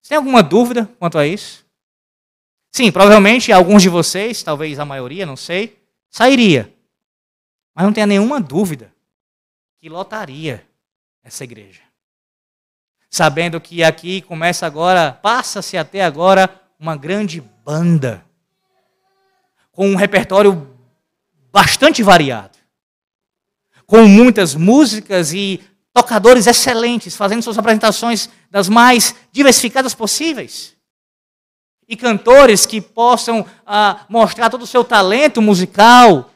Você tem alguma dúvida quanto a isso? Sim, provavelmente alguns de vocês, talvez a maioria, não sei, sairia. Mas não tenha nenhuma dúvida que lotaria essa igreja. Sabendo que aqui começa agora, passa-se até agora uma grande banda com um repertório bastante variado, com muitas músicas e tocadores excelentes, fazendo suas apresentações das mais diversificadas possíveis. E cantores que possam ah, mostrar todo o seu talento musical.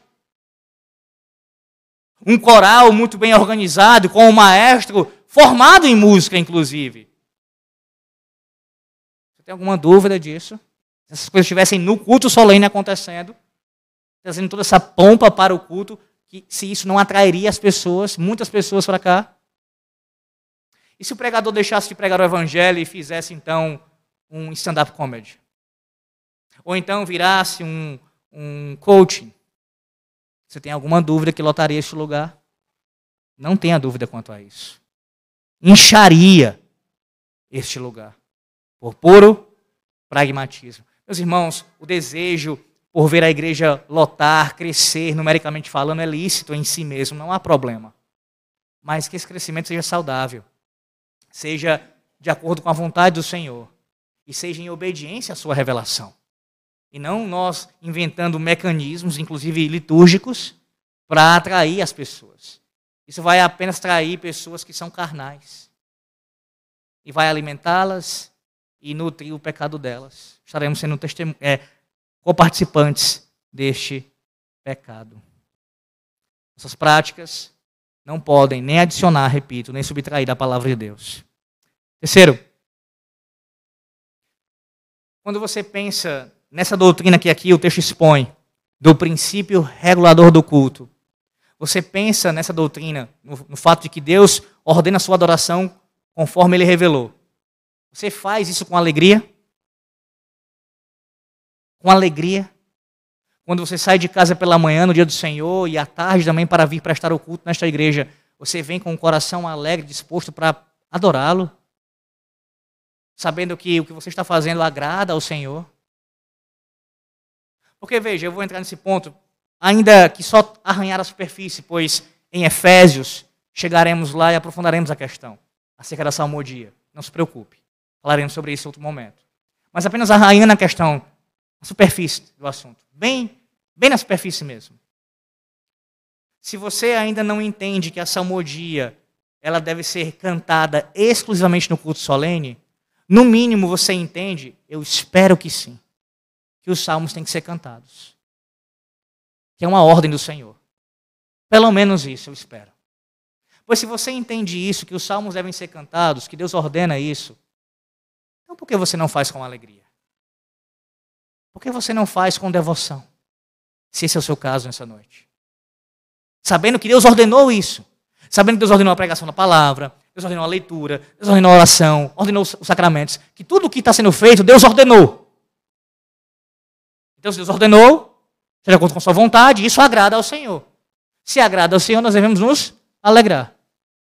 Um coral muito bem organizado, com um maestro formado em música, inclusive. Você tem alguma dúvida disso? Se essas coisas estivessem no culto solene acontecendo, trazendo toda essa pompa para o culto, que se isso não atrairia as pessoas, muitas pessoas para cá? E se o pregador deixasse de pregar o evangelho e fizesse então um stand-up comedy? Ou então virasse um, um coaching? Você tem alguma dúvida que lotaria este lugar? Não tenha dúvida quanto a isso. Incharia este lugar. Por puro pragmatismo. Meus irmãos, o desejo por ver a igreja lotar, crescer, numericamente falando, é lícito em si mesmo, não há problema. Mas que esse crescimento seja saudável, seja de acordo com a vontade do Senhor e seja em obediência à sua revelação. E não nós inventando mecanismos, inclusive litúrgicos, para atrair as pessoas. Isso vai apenas atrair pessoas que são carnais. E vai alimentá-las e nutrir o pecado delas. Estaremos sendo. É, coparticipantes deste pecado. Essas práticas não podem nem adicionar, repito, nem subtrair da palavra de Deus. Terceiro, quando você pensa nessa doutrina que aqui o texto expõe, do princípio regulador do culto, você pensa nessa doutrina, no, no fato de que Deus ordena a sua adoração conforme ele revelou. Você faz isso com alegria? com alegria. Quando você sai de casa pela manhã no dia do Senhor e à tarde também para vir prestar o culto nesta igreja, você vem com o coração alegre, disposto para adorá-lo, sabendo que o que você está fazendo agrada ao Senhor. Porque veja, eu vou entrar nesse ponto, ainda que só arranhar a superfície, pois em Efésios chegaremos lá e aprofundaremos a questão acerca da salmodia. Não se preocupe, falaremos sobre isso em outro momento. Mas apenas arranhando a questão a superfície do assunto, bem, bem na superfície mesmo. Se você ainda não entende que a salmodia ela deve ser cantada exclusivamente no culto solene, no mínimo você entende, eu espero que sim, que os salmos têm que ser cantados. Que é uma ordem do Senhor. Pelo menos isso eu espero. Pois se você entende isso, que os salmos devem ser cantados, que Deus ordena isso, então por que você não faz com alegria? Por que você não faz com devoção? Se esse é o seu caso nessa noite. Sabendo que Deus ordenou isso. Sabendo que Deus ordenou a pregação da palavra, Deus ordenou a leitura, Deus ordenou a oração, ordenou os sacramentos. Que tudo o que está sendo feito, Deus ordenou. Então, se Deus ordenou, seja de acordo com sua vontade, isso agrada ao Senhor. Se agrada ao Senhor, nós devemos nos alegrar.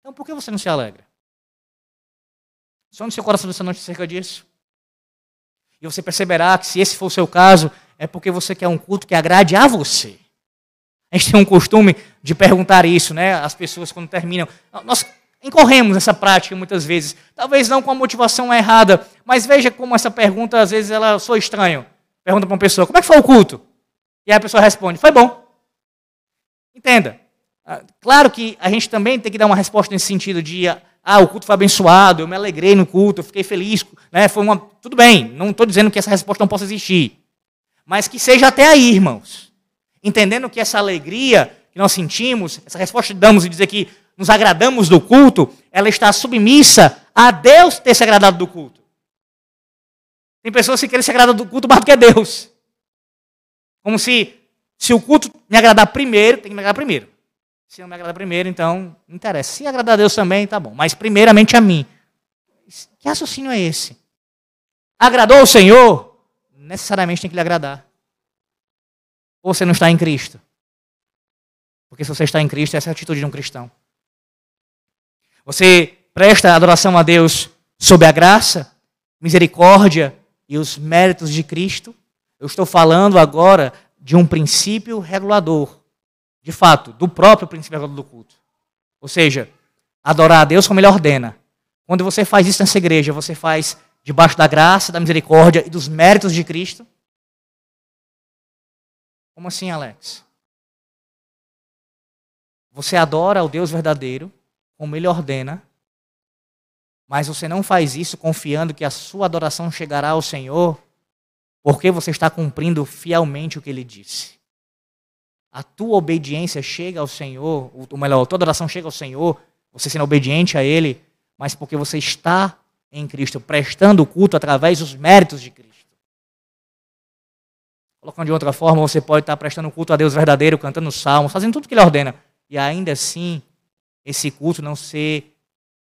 Então, por que você não se alegra? Só no seu coração dessa noite acerca disso. E você perceberá que se esse for o seu caso, é porque você quer um culto que agrade a você. A gente tem um costume de perguntar isso, né? As pessoas quando terminam. Nós incorremos nessa prática muitas vezes. Talvez não com a motivação errada, mas veja como essa pergunta às vezes ela soa estranho. Pergunta para uma pessoa: "Como é que foi o culto?" E aí a pessoa responde: "Foi bom." Entenda. Ah, claro que a gente também tem que dar uma resposta nesse sentido de ah, o culto foi abençoado, eu me alegrei no culto, eu fiquei feliz, né? Foi uma, tudo bem, não estou dizendo que essa resposta não possa existir, mas que seja até aí, irmãos, entendendo que essa alegria que nós sentimos, essa resposta que damos e dizer que nos agradamos do culto, ela está submissa a Deus ter se agradado do culto. Tem pessoas que querem se agradar do culto mais do que Deus. Como se, se o culto me agradar primeiro, tem que me agradar primeiro. Se não me agrada primeiro, então não interessa. Se agradar a Deus também, tá bom. Mas primeiramente a mim. Que raciocínio é esse? Agradou o Senhor? Necessariamente tem que lhe agradar. Ou você não está em Cristo? Porque se você está em Cristo, essa é a atitude de um cristão. Você presta adoração a Deus sob a graça, misericórdia e os méritos de Cristo. Eu estou falando agora de um princípio regulador de fato, do próprio princípio do culto. Ou seja, adorar a Deus como Ele ordena. Quando você faz isso nessa igreja, você faz debaixo da graça, da misericórdia e dos méritos de Cristo? Como assim, Alex? Você adora o Deus verdadeiro, como Ele ordena, mas você não faz isso confiando que a sua adoração chegará ao Senhor, porque você está cumprindo fielmente o que Ele disse a tua obediência chega ao Senhor, ou melhor, a tua adoração chega ao Senhor, você sendo obediente a Ele, mas porque você está em Cristo, prestando culto através dos méritos de Cristo. Colocando de outra forma, você pode estar prestando culto a Deus verdadeiro, cantando salmos, fazendo tudo que Ele ordena, e ainda assim, esse culto não ser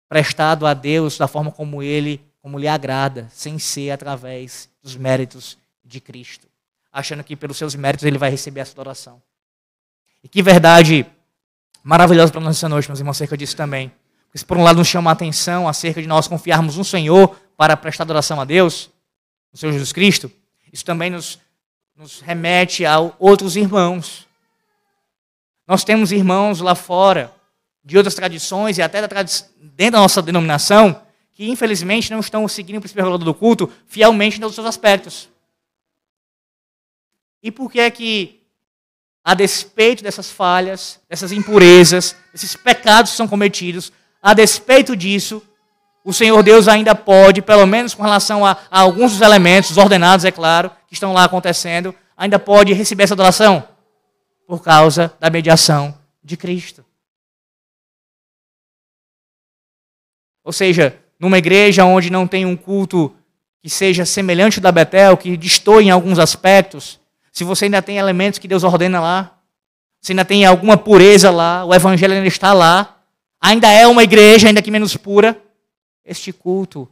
prestado a Deus da forma como Ele, como lhe agrada, sem ser através dos méritos de Cristo, achando que pelos seus méritos Ele vai receber a sua adoração. E que verdade maravilhosa para nós essa noite, meus irmãos, acerca disso também. Porque se por um lado nos chama a atenção acerca de nós confiarmos no Senhor para prestar adoração a Deus, o Senhor Jesus Cristo, isso também nos, nos remete a outros irmãos. Nós temos irmãos lá fora, de outras tradições e até da tradi dentro da nossa denominação, que infelizmente não estão seguindo o princípio regulador do culto fielmente em todos os seus aspectos. E por que é que, a despeito dessas falhas, dessas impurezas, desses pecados que são cometidos, a despeito disso, o Senhor Deus ainda pode, pelo menos com relação a, a alguns dos elementos, ordenados, é claro, que estão lá acontecendo, ainda pode receber essa adoração? Por causa da mediação de Cristo. Ou seja, numa igreja onde não tem um culto que seja semelhante ao da Betel, que destoie em alguns aspectos, se você ainda tem elementos que Deus ordena lá, se ainda tem alguma pureza lá, o evangelho ainda está lá, ainda é uma igreja, ainda que menos pura, este culto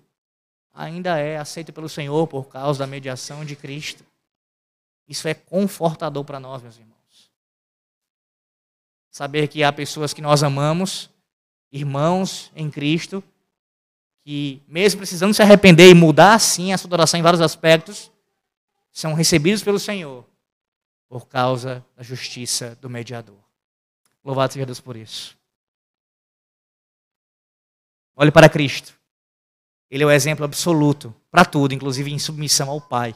ainda é aceito pelo Senhor por causa da mediação de Cristo. Isso é confortador para nós, meus irmãos. Saber que há pessoas que nós amamos, irmãos em Cristo, que, mesmo precisando se arrepender e mudar, sim, a sua adoração em vários aspectos, são recebidos pelo Senhor por causa da justiça do mediador. Louvado seja Deus por isso. Olhe para Cristo. Ele é o exemplo absoluto para tudo, inclusive em submissão ao Pai,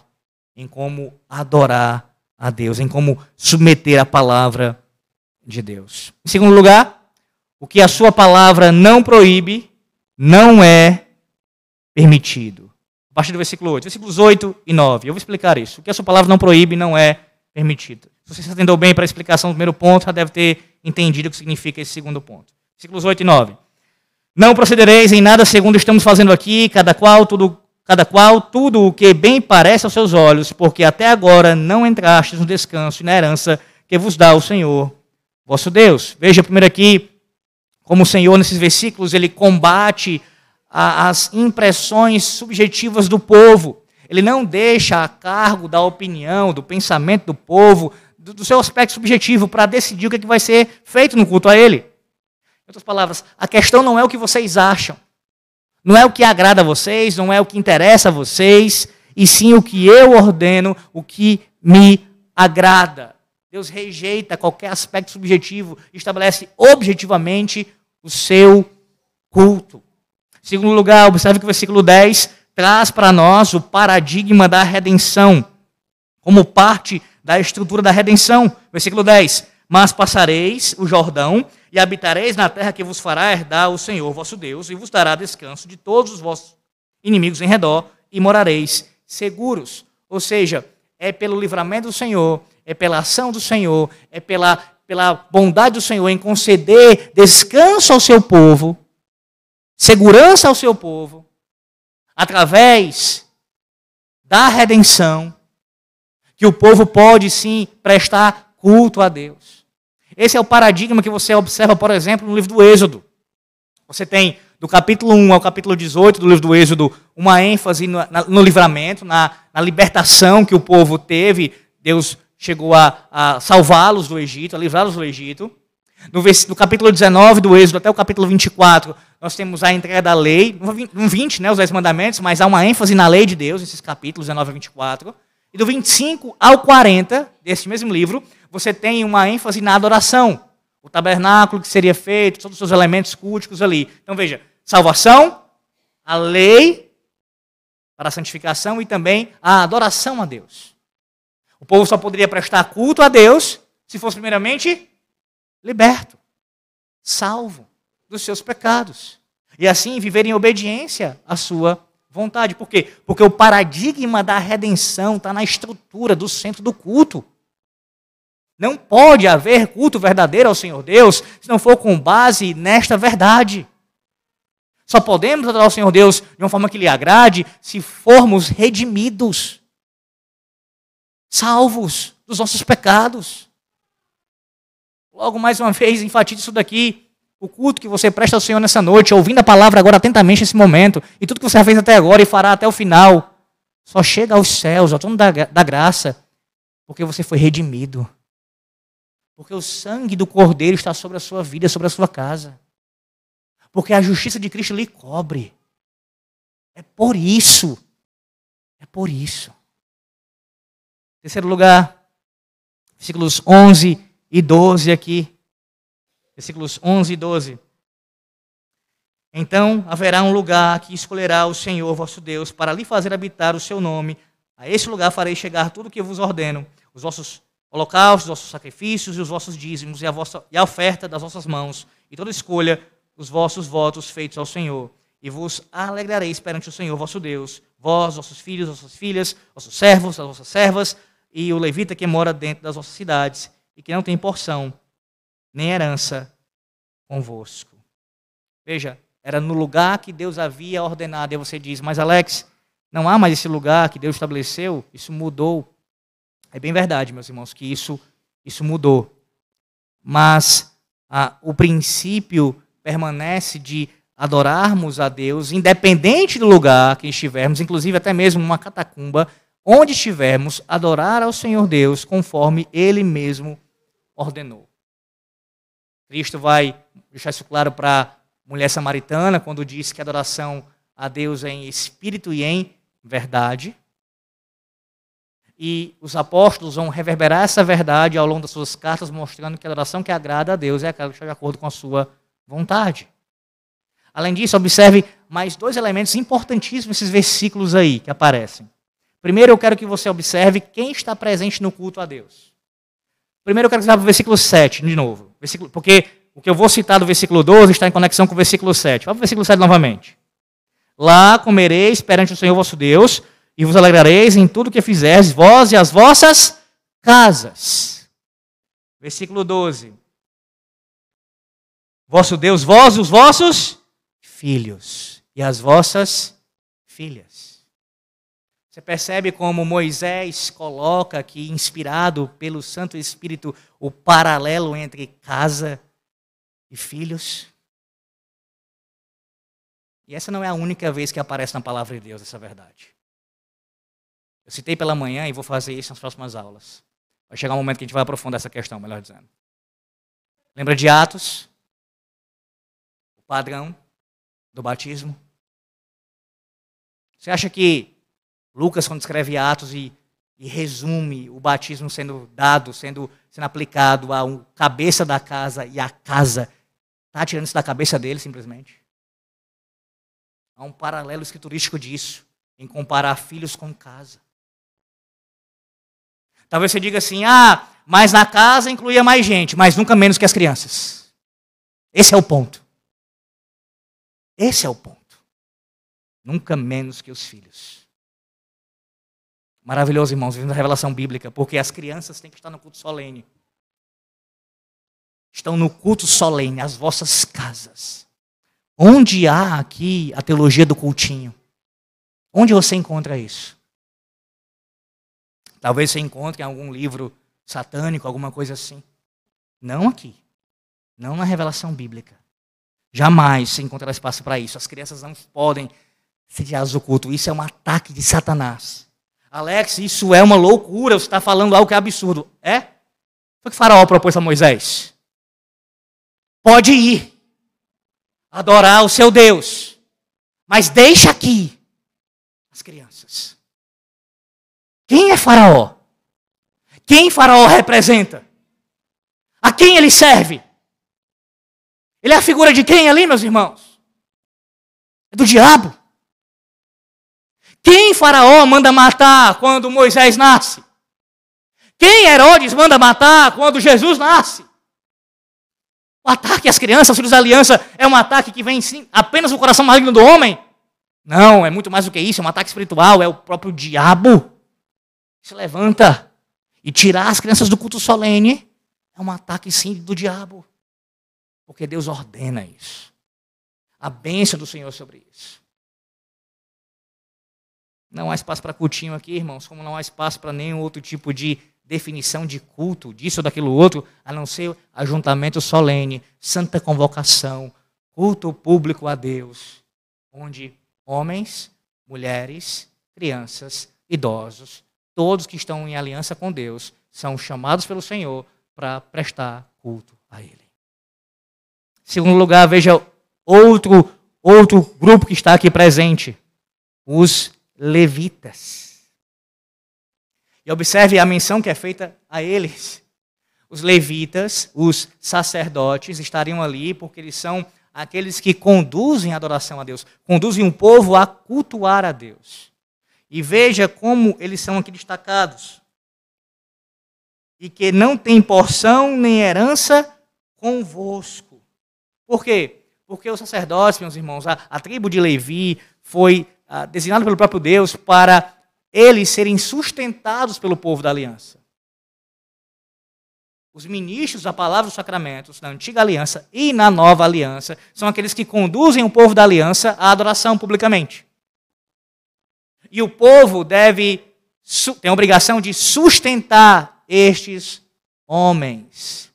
em como adorar a Deus, em como submeter a palavra de Deus. Em segundo lugar, o que a sua palavra não proíbe, não é permitido. A partir do versículo 8, versículos 8 e 9. Eu vou explicar isso. O que a sua palavra não proíbe não é permitido. Se você se atendeu bem para a explicação do primeiro ponto, já deve ter entendido o que significa esse segundo ponto. Versículos 8 e 9. Não procedereis em nada segundo estamos fazendo aqui, cada qual tudo, cada qual tudo o que bem parece aos seus olhos, porque até agora não entrastes no descanso e na herança que vos dá o Senhor, vosso Deus. Veja primeiro aqui como o Senhor, nesses versículos, ele combate a, as impressões subjetivas do povo. Ele não deixa a cargo da opinião, do pensamento do povo, do, do seu aspecto subjetivo, para decidir o que, é que vai ser feito no culto a ele. Em outras palavras, a questão não é o que vocês acham, não é o que agrada a vocês, não é o que interessa a vocês, e sim o que eu ordeno, o que me agrada. Deus rejeita qualquer aspecto subjetivo estabelece objetivamente o seu culto. Segundo lugar, observe que o versículo 10 traz para nós o paradigma da redenção, como parte da estrutura da redenção. Versículo 10: Mas passareis o Jordão e habitareis na terra que vos fará herdar o Senhor vosso Deus, e vos dará descanso de todos os vossos inimigos em redor, e morareis seguros. Ou seja, é pelo livramento do Senhor, é pela ação do Senhor, é pela, pela bondade do Senhor em conceder descanso ao seu povo, segurança ao seu povo, através da redenção, que o povo pode sim prestar culto a Deus. Esse é o paradigma que você observa, por exemplo, no livro do Êxodo. Você tem do capítulo 1 ao capítulo 18 do livro do Êxodo uma ênfase no, no livramento, na, na libertação que o povo teve. Deus chegou a, a salvá-los do Egito, a livrá-los do Egito. No, no, capítulo 19 do Êxodo até o capítulo 24, nós temos a entrega da lei, no 20, né, os 10 mandamentos, mas há uma ênfase na lei de Deus, nesses capítulos 19 a 24. E do 25 ao 40, desse mesmo livro, você tem uma ênfase na adoração. O tabernáculo que seria feito, todos os seus elementos culticos ali. Então veja, salvação, a lei para a santificação e também a adoração a Deus. O povo só poderia prestar culto a Deus se fosse primeiramente liberto, salvo dos seus pecados. E assim viver em obediência à sua vontade. Por quê? Porque o paradigma da redenção está na estrutura do centro do culto. Não pode haver culto verdadeiro ao Senhor Deus se não for com base nesta verdade. Só podemos adorar o Senhor Deus de uma forma que lhe agrade se formos redimidos salvos dos nossos pecados. Logo, mais uma *laughs* vez, enfatizo isso daqui. O culto que você presta ao Senhor nessa noite, ouvindo a palavra agora atentamente nesse momento, e tudo que você fez até agora e fará até o final, só chega aos céus, ao trono da, da graça, porque você foi redimido. Porque o sangue do Cordeiro está sobre a sua vida, sobre a sua casa. Porque a justiça de Cristo lhe cobre. É por isso. É por isso. Terceiro lugar, versículos 11 e 12 aqui. Versículos 11 e 12. Então haverá um lugar que escolherá o Senhor vosso Deus para lhe fazer habitar o seu nome. A esse lugar farei chegar tudo o que vos ordeno, os vossos holocaustos, os vossos sacrifícios e os vossos dízimos e a, vossa, e a oferta das vossas mãos, e toda escolha os vossos votos feitos ao Senhor. E vos alegrareis perante o Senhor vosso Deus, vós, vossos filhos, vossas filhas, vossos servos, as vossas servas, e o levita que mora dentro das vossas cidades, e que não tem porção, nem herança convosco. Veja, era no lugar que Deus havia ordenado. E você diz, mas Alex, não há mais esse lugar que Deus estabeleceu, isso mudou. É bem verdade, meus irmãos, que isso, isso mudou. Mas ah, o princípio permanece de adorarmos a Deus, independente do lugar que estivermos, inclusive até mesmo uma catacumba, onde estivermos, adorar ao Senhor Deus conforme Ele mesmo ordenou. Cristo vai deixar isso claro para mulher samaritana, quando diz que a adoração a Deus é em espírito e em verdade. E os apóstolos vão reverberar essa verdade ao longo das suas cartas, mostrando que a adoração que agrada a Deus é aquela que está de acordo com a sua vontade. Além disso, observe mais dois elementos importantíssimos nesses versículos aí que aparecem. Primeiro, eu quero que você observe quem está presente no culto a Deus. Primeiro, eu quero que você vá para o versículo 7, de novo. Porque o que eu vou citar do versículo 12 está em conexão com o versículo 7. Vá para o versículo 7 novamente. Lá comereis perante o Senhor vosso Deus, e vos alegrareis em tudo que fizerdes, vós e as vossas casas. Versículo 12. Vosso Deus, vós e os vossos filhos, e as vossas filhas. Você percebe como Moisés coloca aqui, inspirado pelo Santo Espírito, o paralelo entre casa e filhos. E essa não é a única vez que aparece na palavra de Deus essa verdade. Eu citei pela manhã e vou fazer isso nas próximas aulas. Vai chegar um momento que a gente vai aprofundar essa questão, melhor dizendo. Lembra de Atos? O padrão do batismo? Você acha que Lucas, quando escreve Atos e, e resume o batismo sendo dado, sendo, sendo aplicado a um cabeça da casa e a casa Está tirando isso da cabeça dele, simplesmente. Há um paralelo escriturístico disso, em comparar filhos com casa. Talvez você diga assim: ah, mas na casa incluía mais gente, mas nunca menos que as crianças. Esse é o ponto. Esse é o ponto. Nunca menos que os filhos. Maravilhoso, irmãos, vivendo a revelação bíblica, porque as crianças têm que estar no culto solene estão no culto solene, as vossas casas. Onde há aqui a teologia do cultinho? Onde você encontra isso? Talvez você encontre em algum livro satânico, alguma coisa assim. Não aqui. Não na revelação bíblica. Jamais você encontrará espaço para isso. As crianças não podem sediadas do culto. Isso é um ataque de Satanás. Alex, isso é uma loucura. Você está falando algo que é absurdo. É? Foi o que Faraó propôs a Moisés pode ir adorar o seu Deus, mas deixa aqui as crianças. Quem é Faraó? Quem Faraó representa? A quem ele serve? Ele é a figura de quem ali, meus irmãos? É do diabo. Quem Faraó manda matar quando Moisés nasce? Quem Herodes manda matar quando Jesus nasce? O ataque às crianças, aos filhos da aliança, é um ataque que vem sim, apenas do coração maligno do homem? Não, é muito mais do que isso, é um ataque espiritual, é o próprio diabo. Se levanta e tirar as crianças do culto solene é um ataque sim do diabo. Porque Deus ordena isso. A bênção do Senhor sobre isso. Não há espaço para cultinho aqui, irmãos, como não há espaço para nenhum outro tipo de definição de culto, disso ou daquilo outro, a não ser ajuntamento solene, santa convocação, culto público a Deus, onde homens, mulheres, crianças, idosos, todos que estão em aliança com Deus, são chamados pelo Senhor para prestar culto a Ele. Segundo lugar, veja outro outro grupo que está aqui presente. os levitas. E observe a menção que é feita a eles. Os levitas, os sacerdotes, estariam ali porque eles são aqueles que conduzem a adoração a Deus, conduzem o povo a cultuar a Deus. E veja como eles são aqui destacados. E que não tem porção nem herança convosco. Por quê? Porque os sacerdotes, meus irmãos, a, a tribo de Levi foi ah, pelo próprio Deus para eles serem sustentados pelo povo da aliança. Os ministros da palavra dos sacramentos, na antiga aliança e na nova aliança, são aqueles que conduzem o povo da aliança à adoração publicamente. E o povo deve, tem a obrigação de sustentar estes homens.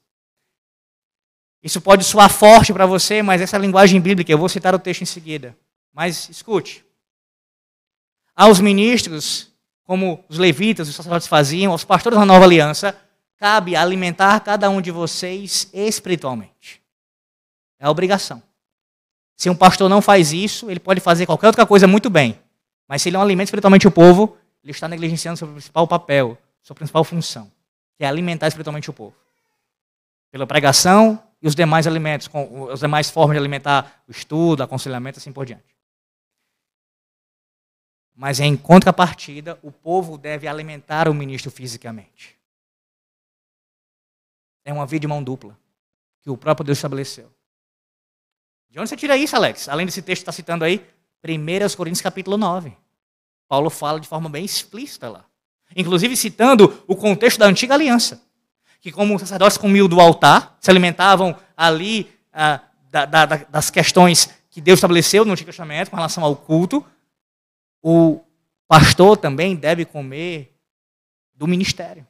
Isso pode soar forte para você, mas essa é a linguagem bíblica. Eu vou citar o texto em seguida. Mas escute. Aos ministros, como os levitas, os sacerdotes faziam, aos pastores da nova aliança, cabe alimentar cada um de vocês espiritualmente. É a obrigação. Se um pastor não faz isso, ele pode fazer qualquer outra coisa muito bem. Mas se ele não alimenta espiritualmente o povo, ele está negligenciando seu principal papel, sua principal função, que é alimentar espiritualmente o povo. Pela pregação e os demais alimentos, com as demais formas de alimentar o estudo, aconselhamento, assim por diante. Mas em contrapartida, o povo deve alimentar o ministro fisicamente. É uma via de mão dupla que o próprio Deus estabeleceu. De onde você tira isso, Alex? Além desse texto que está citando aí, 1 Coríntios capítulo 9. Paulo fala de forma bem explícita lá. Inclusive citando o contexto da antiga aliança. Que como os sacerdotes comiam do altar, se alimentavam ali ah, da, da, das questões que Deus estabeleceu no Antigo Testamento com relação ao culto, o pastor também deve comer do ministério.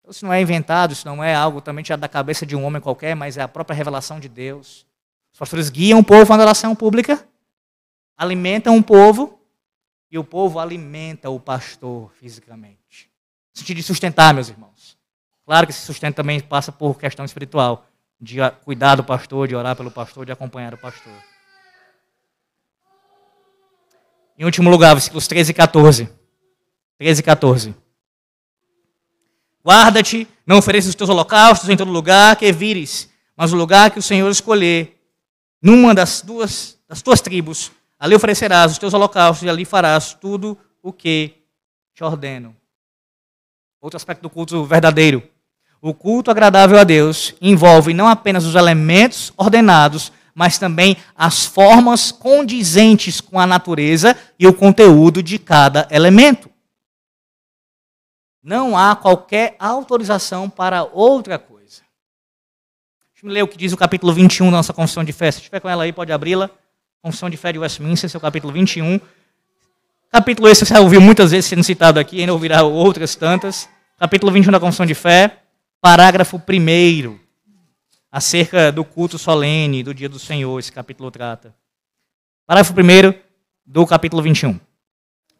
Então, isso não é inventado, isso não é algo também da cabeça de um homem qualquer, mas é a própria revelação de Deus. Os pastores guiam o povo na adoração pública, alimentam o povo, e o povo alimenta o pastor fisicamente. No sentido de sustentar, meus irmãos. Claro que esse sustento também passa por questão espiritual, de cuidar do pastor, de orar pelo pastor, de acompanhar o pastor. Em último lugar, versículos 13 e 14. 13 e 14. Guarda-te, não ofereças os teus holocaustos em todo lugar que vires, mas o lugar que o Senhor escolher, numa das duas das tuas tribos, ali oferecerás os teus holocaustos e ali farás tudo o que te ordeno. Outro aspecto do culto verdadeiro. O culto agradável a Deus envolve não apenas os elementos ordenados, mas também as formas condizentes com a natureza e o conteúdo de cada elemento. Não há qualquer autorização para outra coisa. Deixa eu ler o que diz o capítulo 21 da nossa Confissão de Fé. Se estiver com ela aí, pode abri-la. Confissão de Fé de Westminster, seu capítulo 21. Capítulo esse você já ouviu muitas vezes sendo citado aqui, ainda ouvirá outras tantas. Capítulo 21 da Confissão de Fé, parágrafo 1 acerca do culto solene do dia do Senhor, esse capítulo trata. Parágrafo 1 do capítulo 21.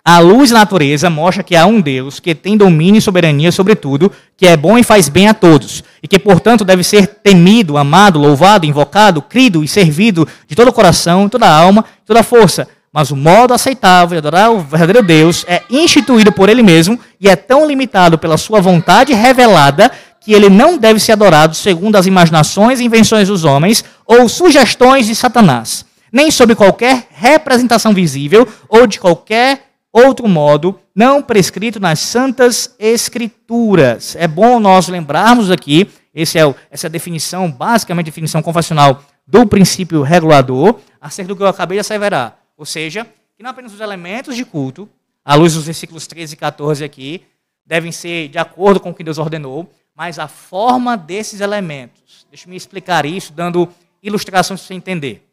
A luz da natureza mostra que há um Deus que tem domínio e soberania sobre tudo, que é bom e faz bem a todos, e que, portanto, deve ser temido, amado, louvado, invocado, crido e servido de todo o coração, toda a alma, toda a força. Mas o modo aceitável de adorar o verdadeiro Deus é instituído por ele mesmo e é tão limitado pela sua vontade revelada que ele não deve ser adorado segundo as imaginações e invenções dos homens ou sugestões de Satanás, nem sob qualquer representação visível ou de qualquer outro modo não prescrito nas santas escrituras. É bom nós lembrarmos aqui, esse é o, essa é a definição, basicamente definição confessional do princípio regulador, acerca do que eu acabei de asseverar. Ou seja, que não apenas os elementos de culto, à luz dos versículos 13 e 14 aqui, devem ser de acordo com o que Deus ordenou, mas a forma desses elementos. Deixa eu me explicar isso, dando ilustrações para você entender.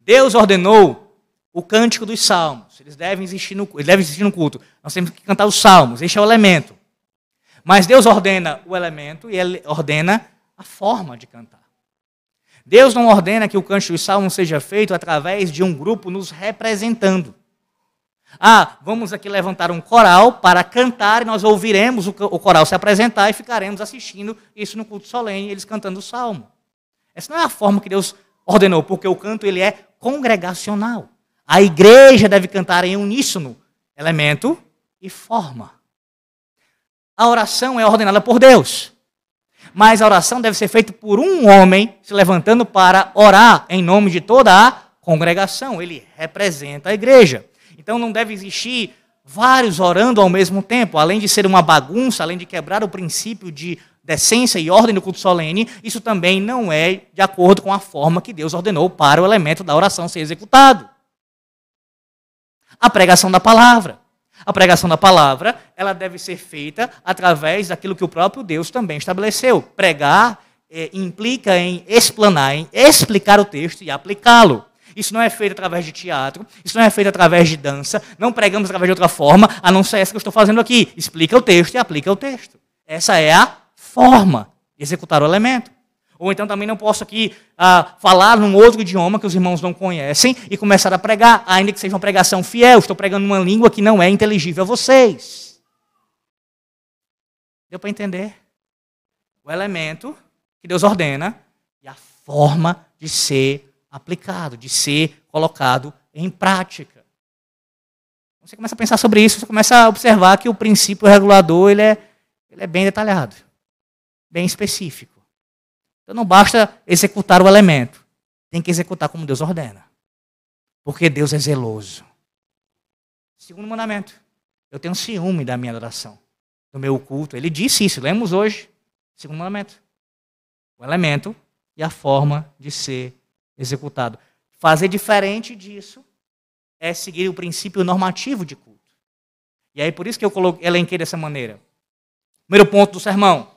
Deus ordenou o cântico dos salmos. Eles devem existir no, eles devem existir no culto. Nós temos que cantar os salmos, este é o elemento. Mas Deus ordena o elemento e ele ordena a forma de cantar. Deus não ordena que o cântico dos salmos seja feito através de um grupo nos representando. Ah, vamos aqui levantar um coral para cantar e nós ouviremos o coral se apresentar e ficaremos assistindo isso no culto solene, eles cantando o salmo. Essa não é a forma que Deus ordenou, porque o canto ele é congregacional. A igreja deve cantar em uníssono, elemento e forma. A oração é ordenada por Deus. Mas a oração deve ser feita por um homem se levantando para orar em nome de toda a congregação. Ele representa a igreja. Então não deve existir vários orando ao mesmo tempo, além de ser uma bagunça, além de quebrar o princípio de decência e ordem do culto solene, isso também não é de acordo com a forma que Deus ordenou para o elemento da oração ser executado. A pregação da palavra. A pregação da palavra, ela deve ser feita através daquilo que o próprio Deus também estabeleceu. Pregar é, implica em explanar, em explicar o texto e aplicá-lo. Isso não é feito através de teatro, isso não é feito através de dança, não pregamos através de outra forma, a não ser essa que eu estou fazendo aqui. Explica o texto e aplica o texto. Essa é a forma de executar o elemento. Ou então também não posso aqui ah, falar num outro idioma que os irmãos não conhecem e começar a pregar, ainda que seja uma pregação fiel. Estou pregando uma língua que não é inteligível a vocês. Deu para entender? O elemento que Deus ordena e a forma de ser aplicado, de ser colocado em prática. Você começa a pensar sobre isso, você começa a observar que o princípio regulador ele é, ele é bem detalhado, bem específico. Então não basta executar o elemento, tem que executar como Deus ordena. Porque Deus é zeloso. Segundo mandamento, eu tenho ciúme da minha adoração, do meu culto. Ele disse isso, lemos hoje. Segundo mandamento. O elemento e a forma de ser executado. Fazer diferente disso é seguir o princípio normativo de culto. E aí por isso que eu coloquei, elenquei dessa maneira. Primeiro ponto do sermão.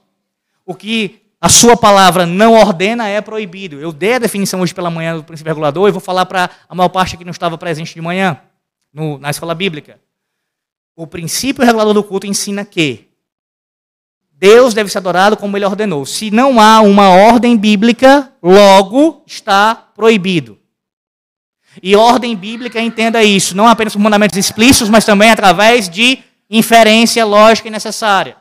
O que a sua palavra não ordena é proibido. Eu dei a definição hoje pela manhã do princípio regulador e vou falar para a maior parte que não estava presente de manhã no, na escola bíblica. O princípio regulador do culto ensina que Deus deve ser adorado como ele ordenou. Se não há uma ordem bíblica, logo está proibido. E ordem bíblica entenda isso, não apenas por mandamentos explícitos, mas também através de inferência lógica e necessária.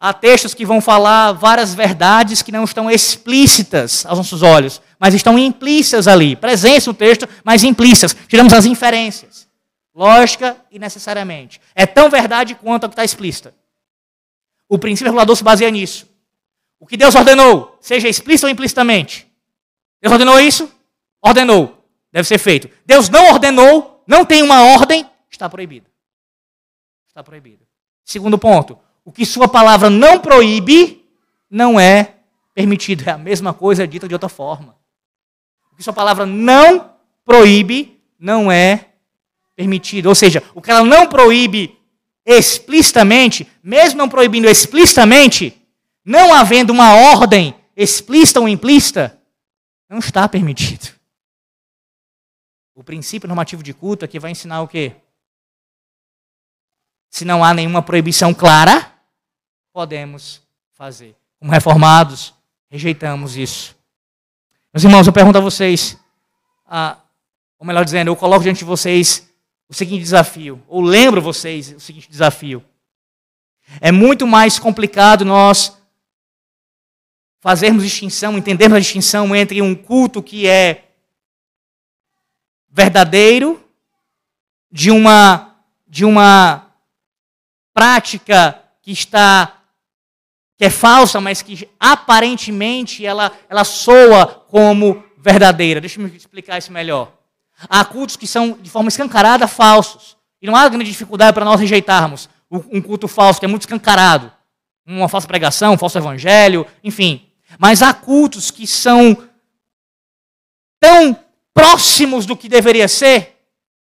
Há textos que vão falar várias verdades que não estão explícitas aos nossos olhos, mas estão implícitas ali. Presentes no texto, mas implícitas. Tiramos as inferências. Lógica e necessariamente. É tão verdade quanto a que está explícita. O princípio regulador se baseia nisso. O que Deus ordenou, seja explícito ou implicitamente. Deus ordenou isso? Ordenou. Deve ser feito. Deus não ordenou, não tem uma ordem, está proibido. Está proibido. Segundo ponto, o que sua palavra não proíbe, não é permitido. É a mesma coisa dita de outra forma. O que sua palavra não proíbe, não é permitido. Ou seja, o que ela não proíbe explicitamente, mesmo não proibindo explicitamente, não havendo uma ordem explícita ou implícita, não está permitido. O princípio normativo de culto aqui vai ensinar o quê? Se não há nenhuma proibição clara, podemos fazer. Como reformados, rejeitamos isso. Meus irmãos, eu pergunto a vocês, ah, ou melhor dizendo, eu coloco diante de vocês o seguinte desafio, ou lembro vocês o seguinte desafio. É muito mais complicado nós fazermos distinção, entendermos a distinção entre um culto que é verdadeiro de uma de uma prática que está que é falsa, mas que aparentemente ela, ela soa como verdadeira. Deixa eu explicar isso melhor. Há cultos que são de forma escancarada falsos. E não há grande dificuldade para nós rejeitarmos um culto falso, que é muito escancarado. Uma falsa pregação, um falso evangelho, enfim. Mas há cultos que são tão próximos do que deveria ser,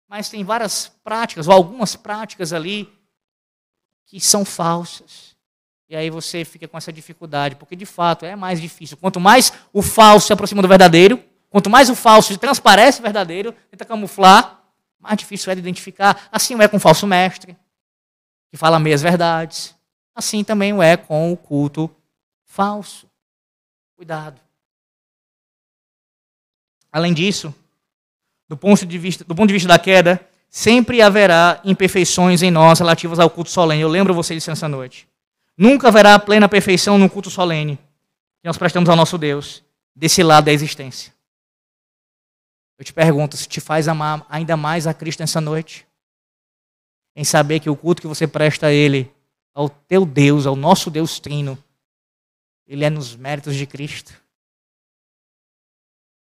mas tem várias práticas, ou algumas práticas ali, que são falsas. E aí você fica com essa dificuldade, porque de fato é mais difícil. Quanto mais o falso se aproxima do verdadeiro, quanto mais o falso transparece o verdadeiro, tenta camuflar, mais difícil é de identificar. Assim é com o falso mestre, que fala meias verdades. Assim também é com o culto falso. Cuidado. Além disso, do ponto de vista, do ponto de vista da queda, sempre haverá imperfeições em nós relativas ao culto solene. Eu lembro vocês disso essa noite. Nunca haverá plena perfeição no culto solene que nós prestamos ao nosso Deus, desse lado da existência. Eu te pergunto, se te faz amar ainda mais a Cristo nessa noite? Em saber que o culto que você presta a Ele, ao teu Deus, ao nosso Deus Trino, Ele é nos méritos de Cristo.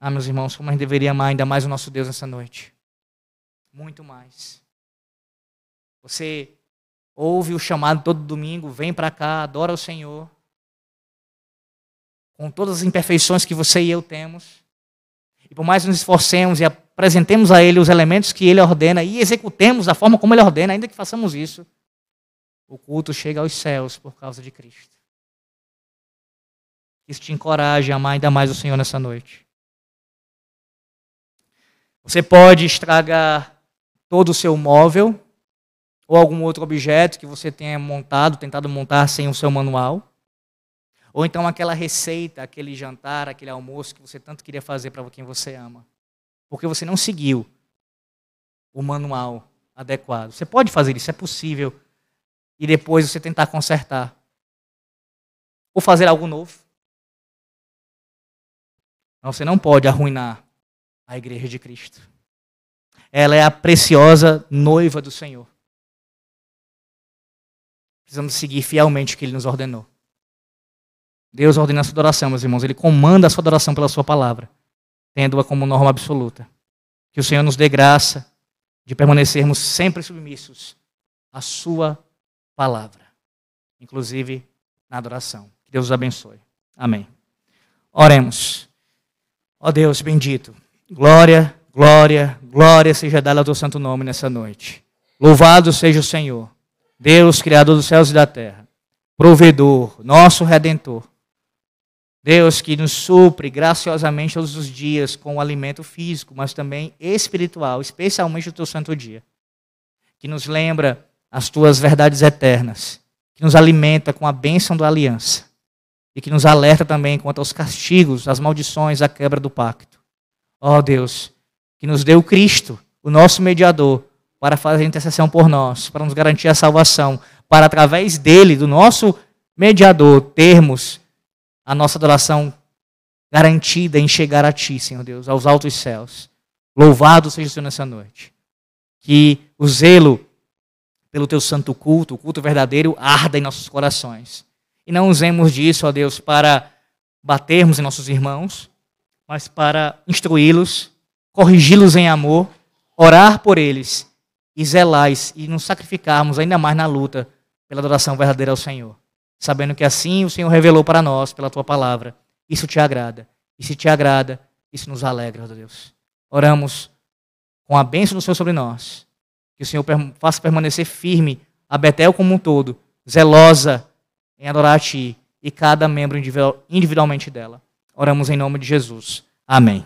Ah, meus irmãos, como a gente deveria amar ainda mais o nosso Deus nessa noite. Muito mais. Você ouve o chamado todo domingo, vem para cá, adora o Senhor. Com todas as imperfeições que você e eu temos. E por mais nos esforcemos e apresentemos a Ele os elementos que Ele ordena e executemos da forma como Ele ordena, ainda que façamos isso, o culto chega aos céus por causa de Cristo. Isso te encoraje a amar ainda mais o Senhor nessa noite. Você pode estragar todo o seu móvel ou algum outro objeto que você tenha montado, tentado montar sem o seu manual. Ou então aquela receita, aquele jantar, aquele almoço que você tanto queria fazer para quem você ama. Porque você não seguiu o manual adequado. Você pode fazer isso, é possível. E depois você tentar consertar. Ou fazer algo novo. Mas você não pode arruinar a igreja de Cristo. Ela é a preciosa noiva do Senhor. Precisamos seguir fielmente o que ele nos ordenou. Deus ordena a sua adoração, meus irmãos. Ele comanda a sua adoração pela sua palavra, tendo-a como norma absoluta. Que o Senhor nos dê graça de permanecermos sempre submissos à sua palavra, inclusive na adoração. Que Deus os abençoe. Amém. Oremos. Ó Deus bendito, glória, glória, glória seja dada ao teu santo nome nessa noite. Louvado seja o Senhor, Deus, Criador dos céus e da terra, provedor, nosso redentor Deus que nos supre graciosamente todos os dias com o alimento físico, mas também espiritual, especialmente o teu santo dia. Que nos lembra as tuas verdades eternas, que nos alimenta com a bênção da aliança e que nos alerta também quanto aos castigos, às maldições, à quebra do pacto. Ó oh, Deus, que nos deu Cristo, o nosso mediador, para fazer intercessão por nós, para nos garantir a salvação, para através dele, do nosso mediador, termos a nossa adoração garantida em chegar a Ti, Senhor Deus, aos altos céus. Louvado seja o Senhor nessa noite. Que o zelo pelo Teu santo culto, o culto verdadeiro, arda em nossos corações. E não usemos disso, ó Deus, para batermos em nossos irmãos, mas para instruí-los, corrigi-los em amor, orar por eles e zelar e nos sacrificarmos ainda mais na luta pela adoração verdadeira ao Senhor sabendo que assim o Senhor revelou para nós pela tua palavra. Isso te agrada. E se te agrada, isso nos alegra, ó Deus. Oramos com a bênção do Senhor sobre nós. Que o Senhor faça permanecer firme a Betel como um todo, zelosa em adorar a Ti e cada membro individualmente dela. Oramos em nome de Jesus. Amém.